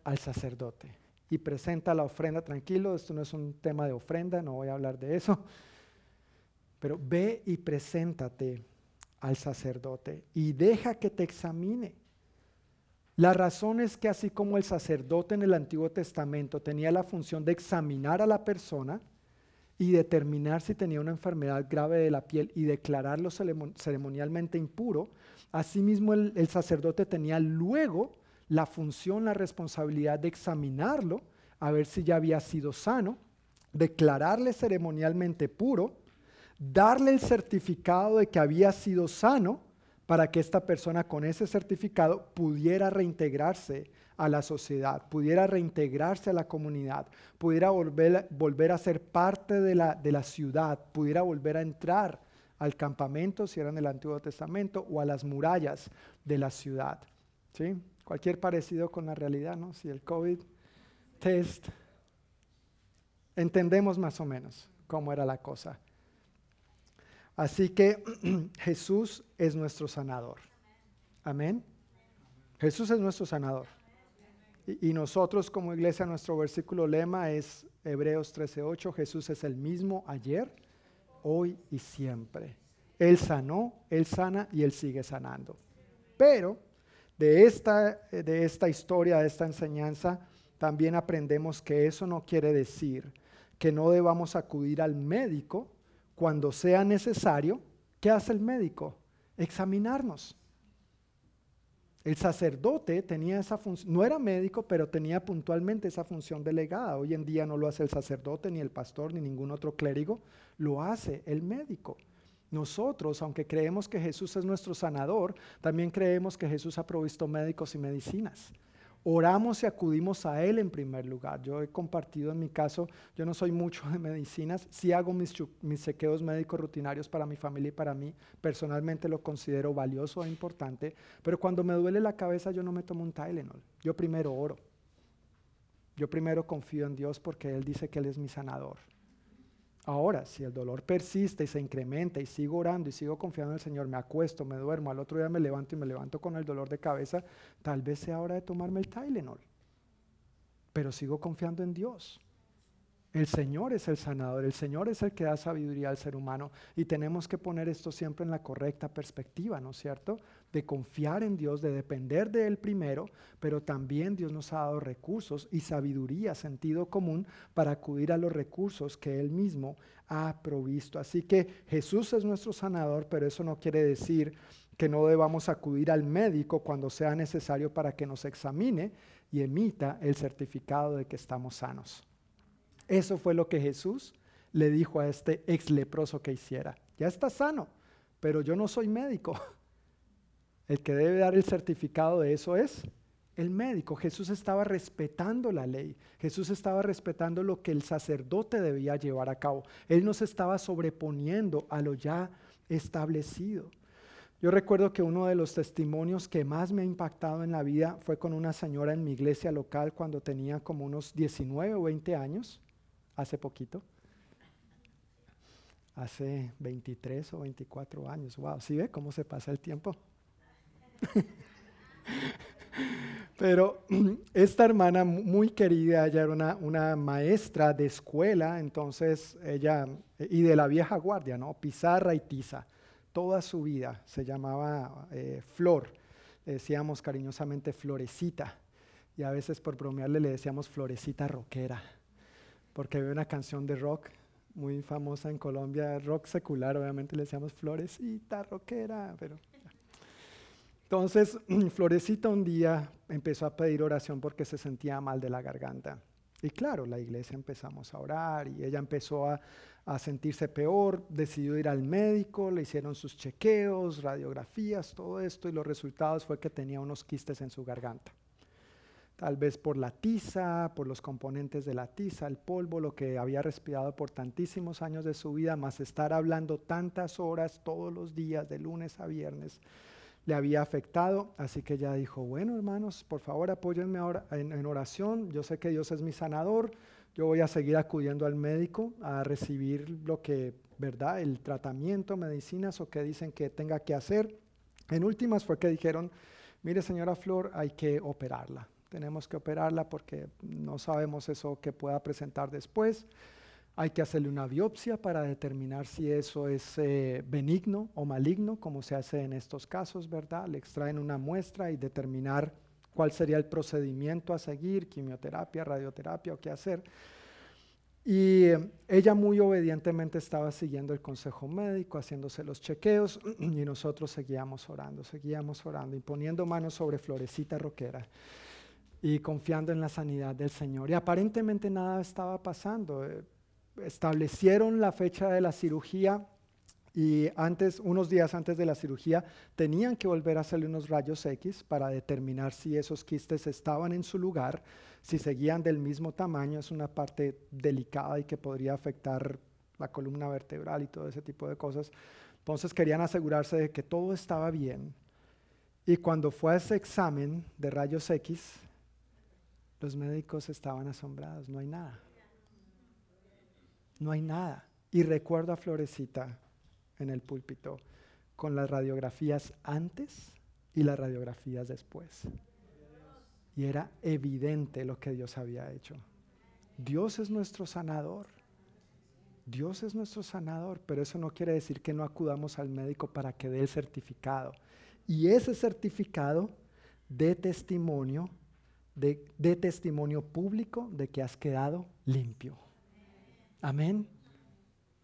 al sacerdote. Y presenta la ofrenda, tranquilo, esto no es un tema de ofrenda, no voy a hablar de eso. Pero ve y preséntate al sacerdote y deja que te examine. La razón es que así como el sacerdote en el Antiguo Testamento tenía la función de examinar a la persona, y determinar si tenía una enfermedad grave de la piel y declararlo ceremonialmente impuro, asimismo el, el sacerdote tenía luego la función, la responsabilidad de examinarlo, a ver si ya había sido sano, declararle ceremonialmente puro, darle el certificado de que había sido sano para que esta persona con ese certificado pudiera reintegrarse a la sociedad, pudiera reintegrarse a la comunidad, pudiera volver, volver a ser parte de la, de la ciudad, pudiera volver a entrar al campamento, si era en el Antiguo Testamento, o a las murallas de la ciudad. ¿sí? Cualquier parecido con la realidad, ¿no? Si el COVID test, entendemos más o menos cómo era la cosa. Así que (clears throat) Jesús es nuestro sanador. Amén. Jesús es nuestro sanador. Y, nosotros como iglesia, nuestro versículo lema es Hebreos 13:8, Jesús es el mismo ayer, hoy y siempre. Él sanó, Él sana y Él sigue sanando. Pero de esta, de esta historia, de esta enseñanza, también aprendemos que eso no quiere decir que no debamos acudir al médico cuando sea necesario. ¿Qué hace el médico? Examinarnos. El sacerdote tenía esa función, no era médico, pero tenía puntualmente esa función delegada. Hoy en día no lo hace el sacerdote, ni el pastor, ni ningún otro clérigo, lo hace el médico. Nosotros, aunque creemos que Jesús es nuestro sanador, también creemos que Jesús ha provisto médicos y medicinas oramos y acudimos a Él en primer lugar. Yo he compartido en mi caso, yo no soy mucho de medicinas, sí hago mis, mis chequeos médicos rutinarios para mi familia y para mí, personalmente lo considero valioso e importante, pero cuando me duele la cabeza yo no me tomo un Tylenol, yo primero oro. Yo primero confío en Dios porque Él dice que Él es mi sanador. Ahora, si el dolor persiste y se incrementa y sigo orando y sigo confiando en el Señor, me acuesto, me duermo, al otro día me levanto y me levanto con el dolor de cabeza, tal vez sea hora de tomarme el Tylenol. Pero sigo confiando en Dios. El Señor es el sanador, el Señor es el que da sabiduría al ser humano y tenemos que poner esto siempre en la correcta perspectiva, ¿no es cierto? De confiar en Dios, de depender de Él primero, pero también Dios nos ha dado recursos y sabiduría, sentido común para acudir a los recursos que Él mismo ha provisto. Así que Jesús es nuestro sanador, pero eso no quiere decir que no debamos acudir al médico cuando sea necesario para que nos examine y emita el certificado de que estamos sanos. Eso fue lo que Jesús le dijo a este ex leproso que hiciera. Ya está sano, pero yo no soy médico. (laughs) El que debe dar el certificado de eso es el médico. Jesús estaba respetando la ley. Jesús estaba respetando lo que el sacerdote debía llevar a cabo. Él no se estaba sobreponiendo a lo ya establecido. Yo recuerdo que uno de los testimonios que más me ha impactado en la vida fue con una señora en mi iglesia local cuando tenía como unos 19 o 20 años, hace poquito. Hace 23 o 24 años. Wow, ¿sí ve cómo se pasa el tiempo? (laughs) Pero (clears throat) esta hermana muy querida, ella era una, una, maestra de escuela, entonces ella, y de la vieja guardia, ¿no? Pizarra y tiza toda su vida. Se llamaba eh, Flor, le decíamos cariñosamente Florecita. Y a veces por bromearle le decíamos Florecita Rockera, porque había una canción de rock muy famosa en Colombia, rock secular, obviamente le decíamos Florecita Rockera, pero... Entonces, (clears throat) Florecita un día empezó a pedir oración porque se sentía mal de la garganta. Y claro, la iglesia empezamos a orar y ella empezó a, a sentirse peor, decidió ir al médico, le hicieron sus chequeos, radiografías, todo esto, y los resultados fue que tenía unos quistes en su garganta. Tal vez por la tiza, por los componentes de la tiza, el polvo, lo que había respirado por tantísimos años de su vida, más estar hablando tantas horas todos los días, de lunes a viernes, le había afectado. Así que ella dijo, bueno hermanos, por favor apóyenme ahora en oración, yo sé que Dios es mi sanador, yo voy a seguir acudiendo al médico a recibir lo que, ¿verdad? El tratamiento, medicinas o qué dicen que tenga que hacer. En últimas fue que dijeron, mire señora Flor, hay que operarla. Tenemos que operarla porque no sabemos eso que pueda presentar después. Hay que hacerle una biopsia para determinar si eso es eh, benigno o maligno, como se hace en estos casos, ¿verdad? Le extraen una muestra y determinar cuál sería el procedimiento a seguir, quimioterapia, radioterapia o qué hacer. Y eh, ella muy obedientemente estaba siguiendo el consejo médico, haciéndose los chequeos (clears throat) y nosotros seguíamos orando, seguíamos orando, imponiendo manos sobre Florecita Roquera y confiando en la sanidad del Señor. Y aparentemente nada estaba pasando. Eh, establecieron la fecha de la cirugía y antes, unos días antes de la cirugía, tenían que volver a hacerle unos rayos X para determinar si esos quistes estaban en su lugar, si seguían del mismo tamaño, es una parte delicada y que podría afectar la columna vertebral y todo ese tipo de cosas. Entonces querían asegurarse de que todo estaba bien. Y cuando fue a ese examen de rayos X, los médicos estaban asombrados, no hay nada. No hay nada. Y recuerdo a Florecita en el púlpito con las radiografías antes y las radiografías después. Y era evidente lo que Dios había hecho. Dios es nuestro sanador. Dios es nuestro sanador, pero eso no quiere decir que no acudamos al médico para que dé el certificado. Y ese certificado de testimonio, de, testimonio público de que has quedado limpio. Amén.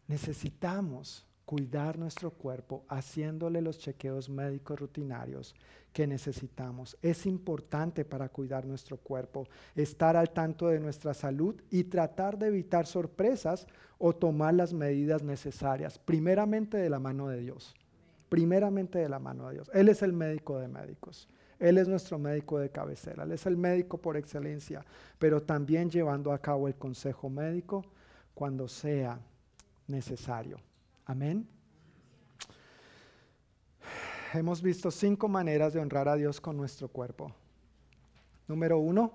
Necesitamos cuidar nuestro cuerpo haciéndole los chequeos médicos rutinarios que necesitamos. Es importante para cuidar nuestro cuerpo estar al tanto de nuestra salud y tratar de evitar sorpresas o tomar las medidas necesarias, primeramente de la mano de Dios. Primeramente de la mano de Dios. Él es el médico de médicos. Él es nuestro médico de cabecera. Él es el médico por excelencia, pero también llevando a cabo el consejo médico cuando sea necesario. Amén. Hemos visto cinco maneras de honrar a Dios con nuestro cuerpo. Número uno,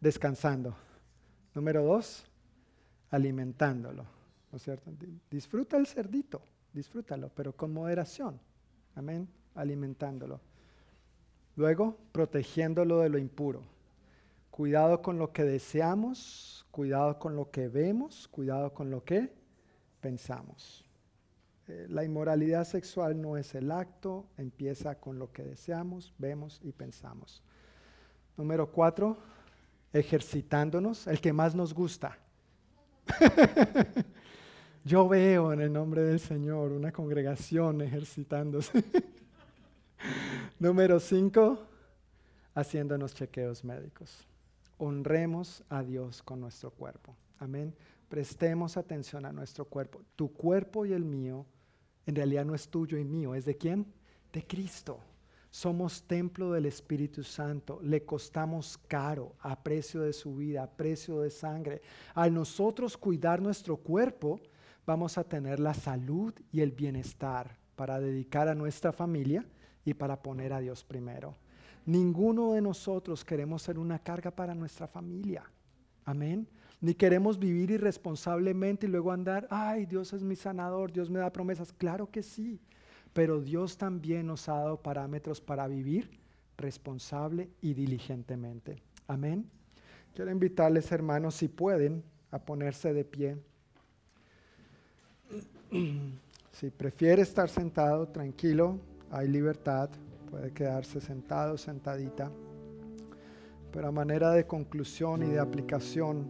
descansando. Número dos, alimentándolo. ¿No es cierto? Disfruta el cerdito, disfrútalo, pero con moderación. Amén. Alimentándolo. Luego, protegiéndolo de lo impuro. Cuidado con lo que deseamos, cuidado con lo que vemos, cuidado con lo que pensamos. Eh, la inmoralidad sexual no es el acto, empieza con lo que deseamos, vemos y pensamos. Número cuatro, ejercitándonos, el que más nos gusta. (laughs) Yo veo en el nombre del Señor una congregación ejercitándose. (laughs) (laughs) Número cinco, haciéndonos chequeos médicos. Honremos a Dios con nuestro cuerpo. Amén. Prestemos atención a nuestro cuerpo. Tu cuerpo y el mío en realidad no es tuyo y mío, es de quién? De Cristo. Somos templo del Espíritu Santo, le costamos caro a precio de su vida, a precio de sangre. Al nosotros cuidar nuestro cuerpo, vamos a tener la salud y el bienestar para dedicar a nuestra familia y para poner a Dios primero. Ninguno de nosotros queremos ser una carga para nuestra familia. Amén. Ni queremos vivir irresponsablemente y luego andar, ay, Dios es mi sanador, Dios me da promesas. Claro que sí, pero Dios también nos ha dado parámetros para vivir responsable y diligentemente. Amén. Quiero invitarles, hermanos, si pueden, a ponerse de pie. (clears throat) Si prefiere estar sentado, tranquilo, hay libertad, puede quedarse sentado, sentadita. Pero a manera de conclusión y de aplicación,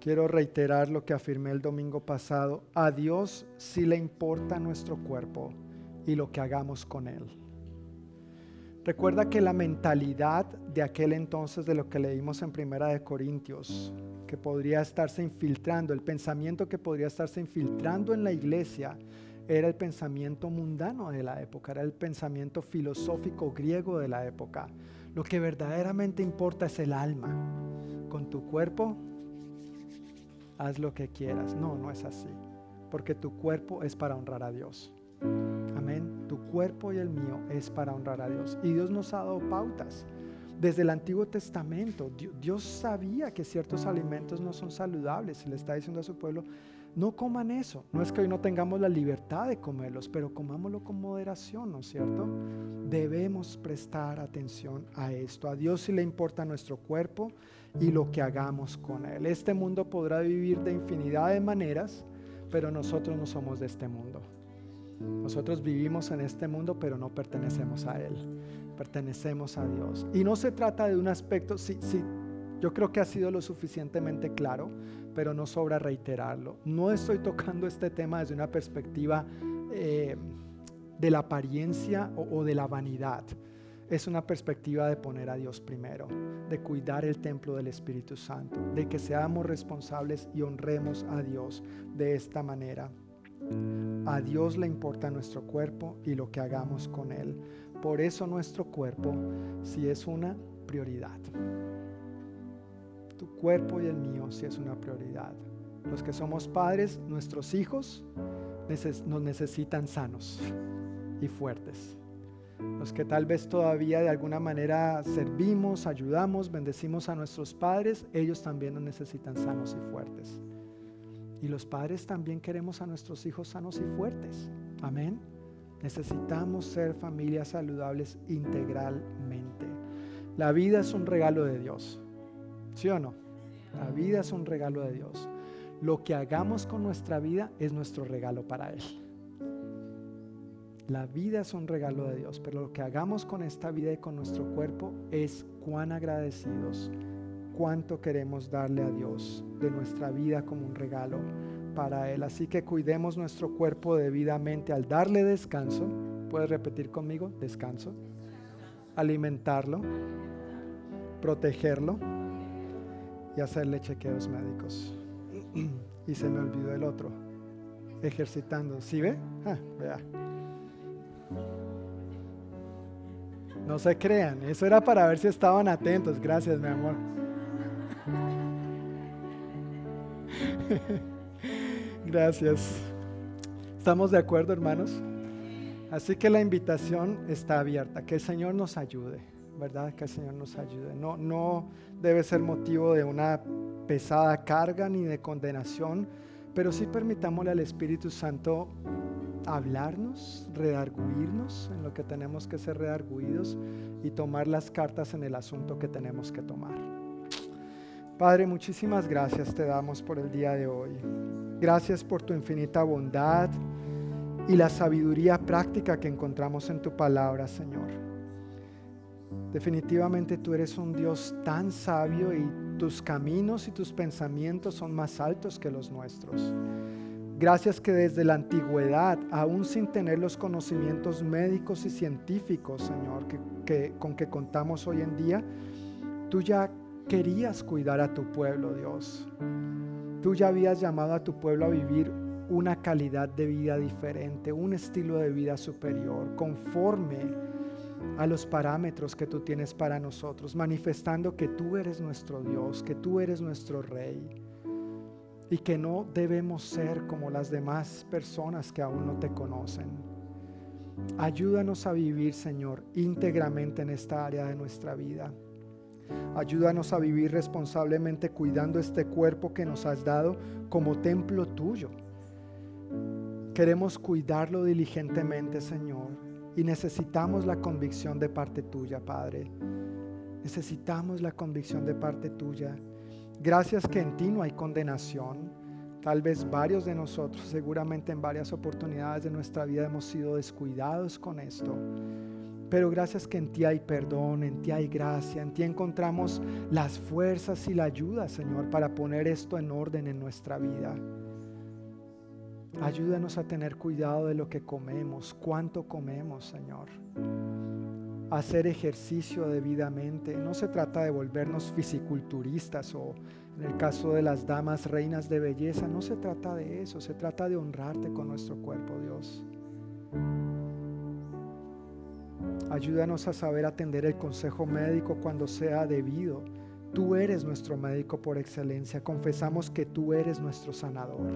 quiero reiterar lo que afirmé el domingo pasado. A Dios sí le importa nuestro cuerpo y lo que hagamos con él. Recuerda que la mentalidad de aquel entonces de lo que leímos en Primera de Corintios, que podría estarse infiltrando, el pensamiento que podría estarse infiltrando en la iglesia, era el pensamiento mundano de la época, era el pensamiento filosófico griego de la época. Lo que verdaderamente importa es el alma. Con tu cuerpo, haz lo que quieras. No, no es así. Porque tu cuerpo es para honrar a Dios. Amén. Tu cuerpo y el mío es para honrar a Dios. Y Dios nos ha dado pautas. Desde el Antiguo Testamento, Dios sabía que ciertos alimentos no son saludables y le está diciendo a su pueblo, no coman eso. No es que hoy no tengamos la libertad de comerlos, pero comámoslo con moderación, ¿no es cierto? Debemos prestar atención a esto. A Dios sí le importa nuestro cuerpo y lo que hagamos con él. Este mundo podrá vivir de infinidad de maneras, pero nosotros no somos de este mundo. Nosotros vivimos en este mundo, pero no pertenecemos a Él. Pertenecemos a Dios. Y no se trata de un aspecto, sí, sí, yo creo que ha sido lo suficientemente claro, pero no sobra reiterarlo. No estoy tocando este tema desde una perspectiva eh, de la apariencia o, o de la vanidad. Es una perspectiva de poner a Dios primero, de cuidar el templo del Espíritu Santo, de que seamos responsables y honremos a Dios de esta manera. A Dios le importa nuestro cuerpo y lo que hagamos con él. Por eso nuestro cuerpo si es una prioridad. Cuerpo y el mío si es una prioridad. Los que somos padres, nuestros hijos nos necesitan sanos y fuertes. Los que tal vez todavía de alguna manera servimos, ayudamos, bendecimos a nuestros padres, ellos también nos necesitan sanos y fuertes. Y los padres también queremos a nuestros hijos sanos y fuertes. Amén. Necesitamos ser familias saludables integralmente. La vida es un regalo de Dios. ¿Sí o no? La vida es un regalo de Dios. Lo que hagamos con nuestra vida es nuestro regalo para Él. La vida es un regalo de Dios, pero lo que hagamos con esta vida y con nuestro cuerpo es cuán agradecidos cuánto queremos darle a Dios de nuestra vida como un regalo para Él. Así que cuidemos nuestro cuerpo debidamente al darle descanso. ¿Puedes repetir conmigo? Descanso. Alimentarlo, protegerlo y hacerle chequeos médicos. (clears throat) y se me olvidó el otro. Ejercitando. ¿Sí ve? Ah, vea. No se crean, eso era para ver si estaban atentos. Gracias, mi amor. (laughs) Gracias. ¿Estamos de acuerdo, hermanos? Así que la invitación está abierta. Que el Señor nos ayude, ¿verdad? Que el Señor nos ayude. No, no debe ser motivo de una pesada carga ni de condenación, pero sí permitámosle al Espíritu Santo hablarnos, redarguirnos en lo que tenemos que ser redarguidos y tomar las cartas en el asunto que tenemos que tomar. Padre, muchísimas gracias te damos por el día de hoy. Gracias por tu infinita bondad y la sabiduría práctica que encontramos en tu palabra, Señor. Definitivamente tú eres un Dios tan sabio y tus caminos y tus pensamientos son más altos que los nuestros. Gracias que desde la antigüedad, aún sin tener los conocimientos médicos y científicos, Señor, que, con que contamos hoy en día, tú ya querías cuidar a tu pueblo, Dios. Tú ya habías llamado a tu pueblo a vivir una calidad de vida diferente, un estilo de vida superior, conforme a los parámetros que tú tienes para nosotros, manifestando que tú eres nuestro Dios, que tú eres nuestro Rey. y que no debemos ser como las demás personas que aún no te conocen. Ayúdanos a vivir, Señor, íntegramente en esta área de nuestra vida. Ayúdanos a vivir responsablemente cuidando este cuerpo que nos has dado como templo tuyo. Queremos cuidarlo diligentemente, Señor, y necesitamos la convicción de parte tuya, Padre. Necesitamos la convicción de parte tuya. Gracias que en ti no hay condenación. Tal vez varios de nosotros, seguramente en varias oportunidades de nuestra vida hemos sido descuidados con esto. Pero gracias que en ti hay perdón, en ti hay gracia, en ti encontramos las fuerzas y la ayuda, Señor, para poner esto en orden en nuestra vida. Ayúdanos a tener cuidado de lo que comemos, cuánto comemos, Señor. Hacer ejercicio debidamente. No se trata de volvernos fisiculturistas o en el caso de las damas reinas de belleza, no se trata de eso, se trata de honrarte con nuestro cuerpo, Dios. Ayúdanos a saber atender el consejo médico cuando sea debido. Tú eres nuestro médico por excelencia. Confesamos que tú eres nuestro sanador.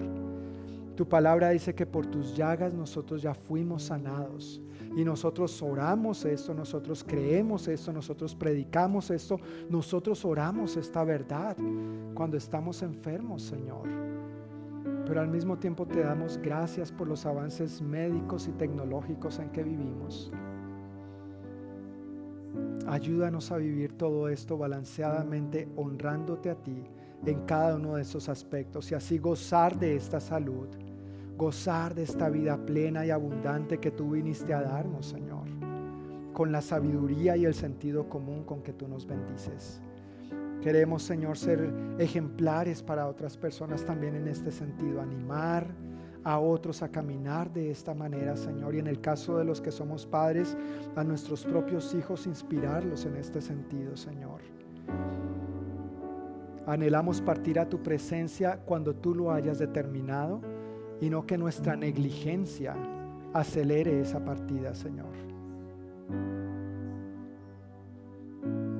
Tu palabra dice que por tus llagas nosotros ya fuimos sanados. Y nosotros oramos esto, nosotros creemos esto, nosotros predicamos esto, nosotros oramos esta verdad cuando estamos enfermos, Señor. Pero al mismo tiempo te damos gracias por los avances médicos y tecnológicos en que vivimos. Ayúdanos a vivir todo esto balanceadamente, honrándote a ti en cada uno de esos aspectos y así gozar de esta salud gozar de esta vida plena y abundante que tú viniste a darnos, Señor, con la sabiduría y el sentido común con que tú nos bendices. Queremos, Señor, ser ejemplares para otras personas también en este sentido, animar a otros a caminar de esta manera, Señor, y en el caso de los que somos padres, a nuestros propios hijos, inspirarlos en este sentido, Señor. Anhelamos partir a tu presencia cuando tú lo hayas determinado y no que nuestra negligencia acelere esa partida, Señor.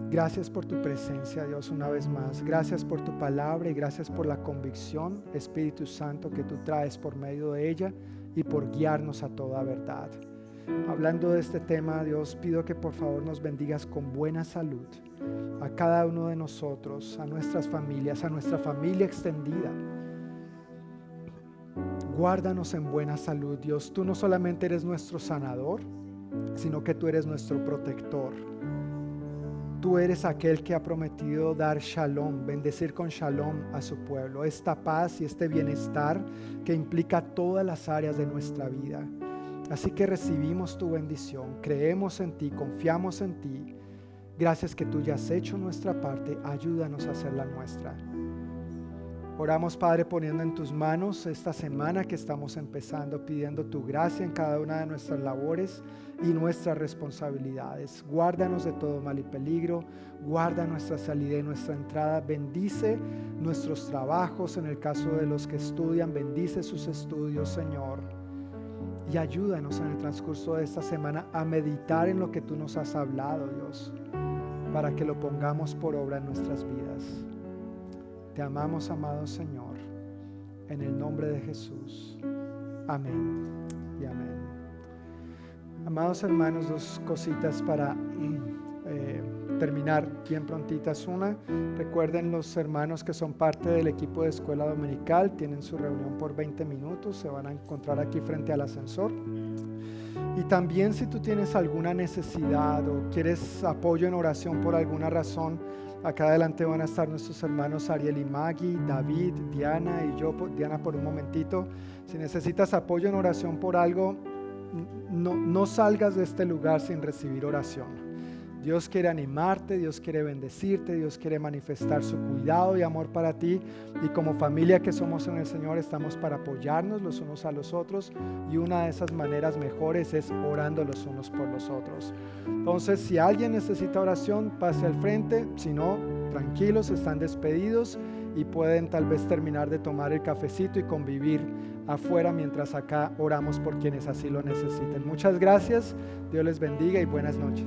Gracias por tu presencia, Dios, una vez más. Gracias por tu palabra y gracias por la convicción, Espíritu Santo, que tú traes por medio de ella y por guiarnos a toda verdad. Hablando de este tema, Dios, pido que por favor nos bendigas con buena salud a cada uno de nosotros, a nuestras familias, a nuestra familia extendida Guárdanos en buena salud, Dios. Tú no solamente eres nuestro sanador, sino que tú eres nuestro protector. Tú eres aquel que ha prometido dar shalom, bendecir con shalom a su pueblo, esta paz y este bienestar que implica todas las áreas de nuestra vida. Así que recibimos tu bendición, creemos en ti, confiamos en ti. Gracias que tú ya has hecho nuestra parte, ayúdanos a hacer la nuestra. Oramos, Padre, poniendo en tus manos esta semana que estamos empezando, pidiendo tu gracia en cada una de nuestras labores y nuestras responsabilidades. Guárdanos de todo mal y peligro, guarda nuestra salida y nuestra entrada, bendice nuestros trabajos en el caso de los que estudian, bendice sus estudios, Señor. Y ayúdanos en el transcurso de esta semana a meditar en lo que tú nos has hablado, Dios, para que lo pongamos por obra en nuestras vidas. Te amamos, amado Señor, en el nombre de Jesús. Amén y amén. Amados hermanos, dos cositas para eh, terminar bien prontitas. Una, recuerden los hermanos que son parte del equipo de escuela dominical, tienen su reunión por 20 minutos, se van a encontrar aquí frente al ascensor. Y también si tú tienes alguna necesidad o quieres apoyo en oración por alguna razón, Acá adelante van a estar nuestros hermanos Ariel y Maggie, David, Diana y yo. Diana, por un momentito. Si necesitas apoyo en oración por algo, no, no salgas de este lugar sin recibir oración. Dios quiere animarte, Dios quiere bendecirte, Dios quiere manifestar su cuidado y amor para ti. Y como familia que somos en el Señor estamos para apoyarnos los unos a los otros. Y una de esas maneras mejores es orando los unos por los otros. Entonces, si alguien necesita oración, pase al frente. Si no, tranquilos, están despedidos y pueden tal vez terminar de tomar el cafecito y convivir afuera mientras acá oramos por quienes así lo necesiten. Muchas gracias, Dios les bendiga y buenas noches.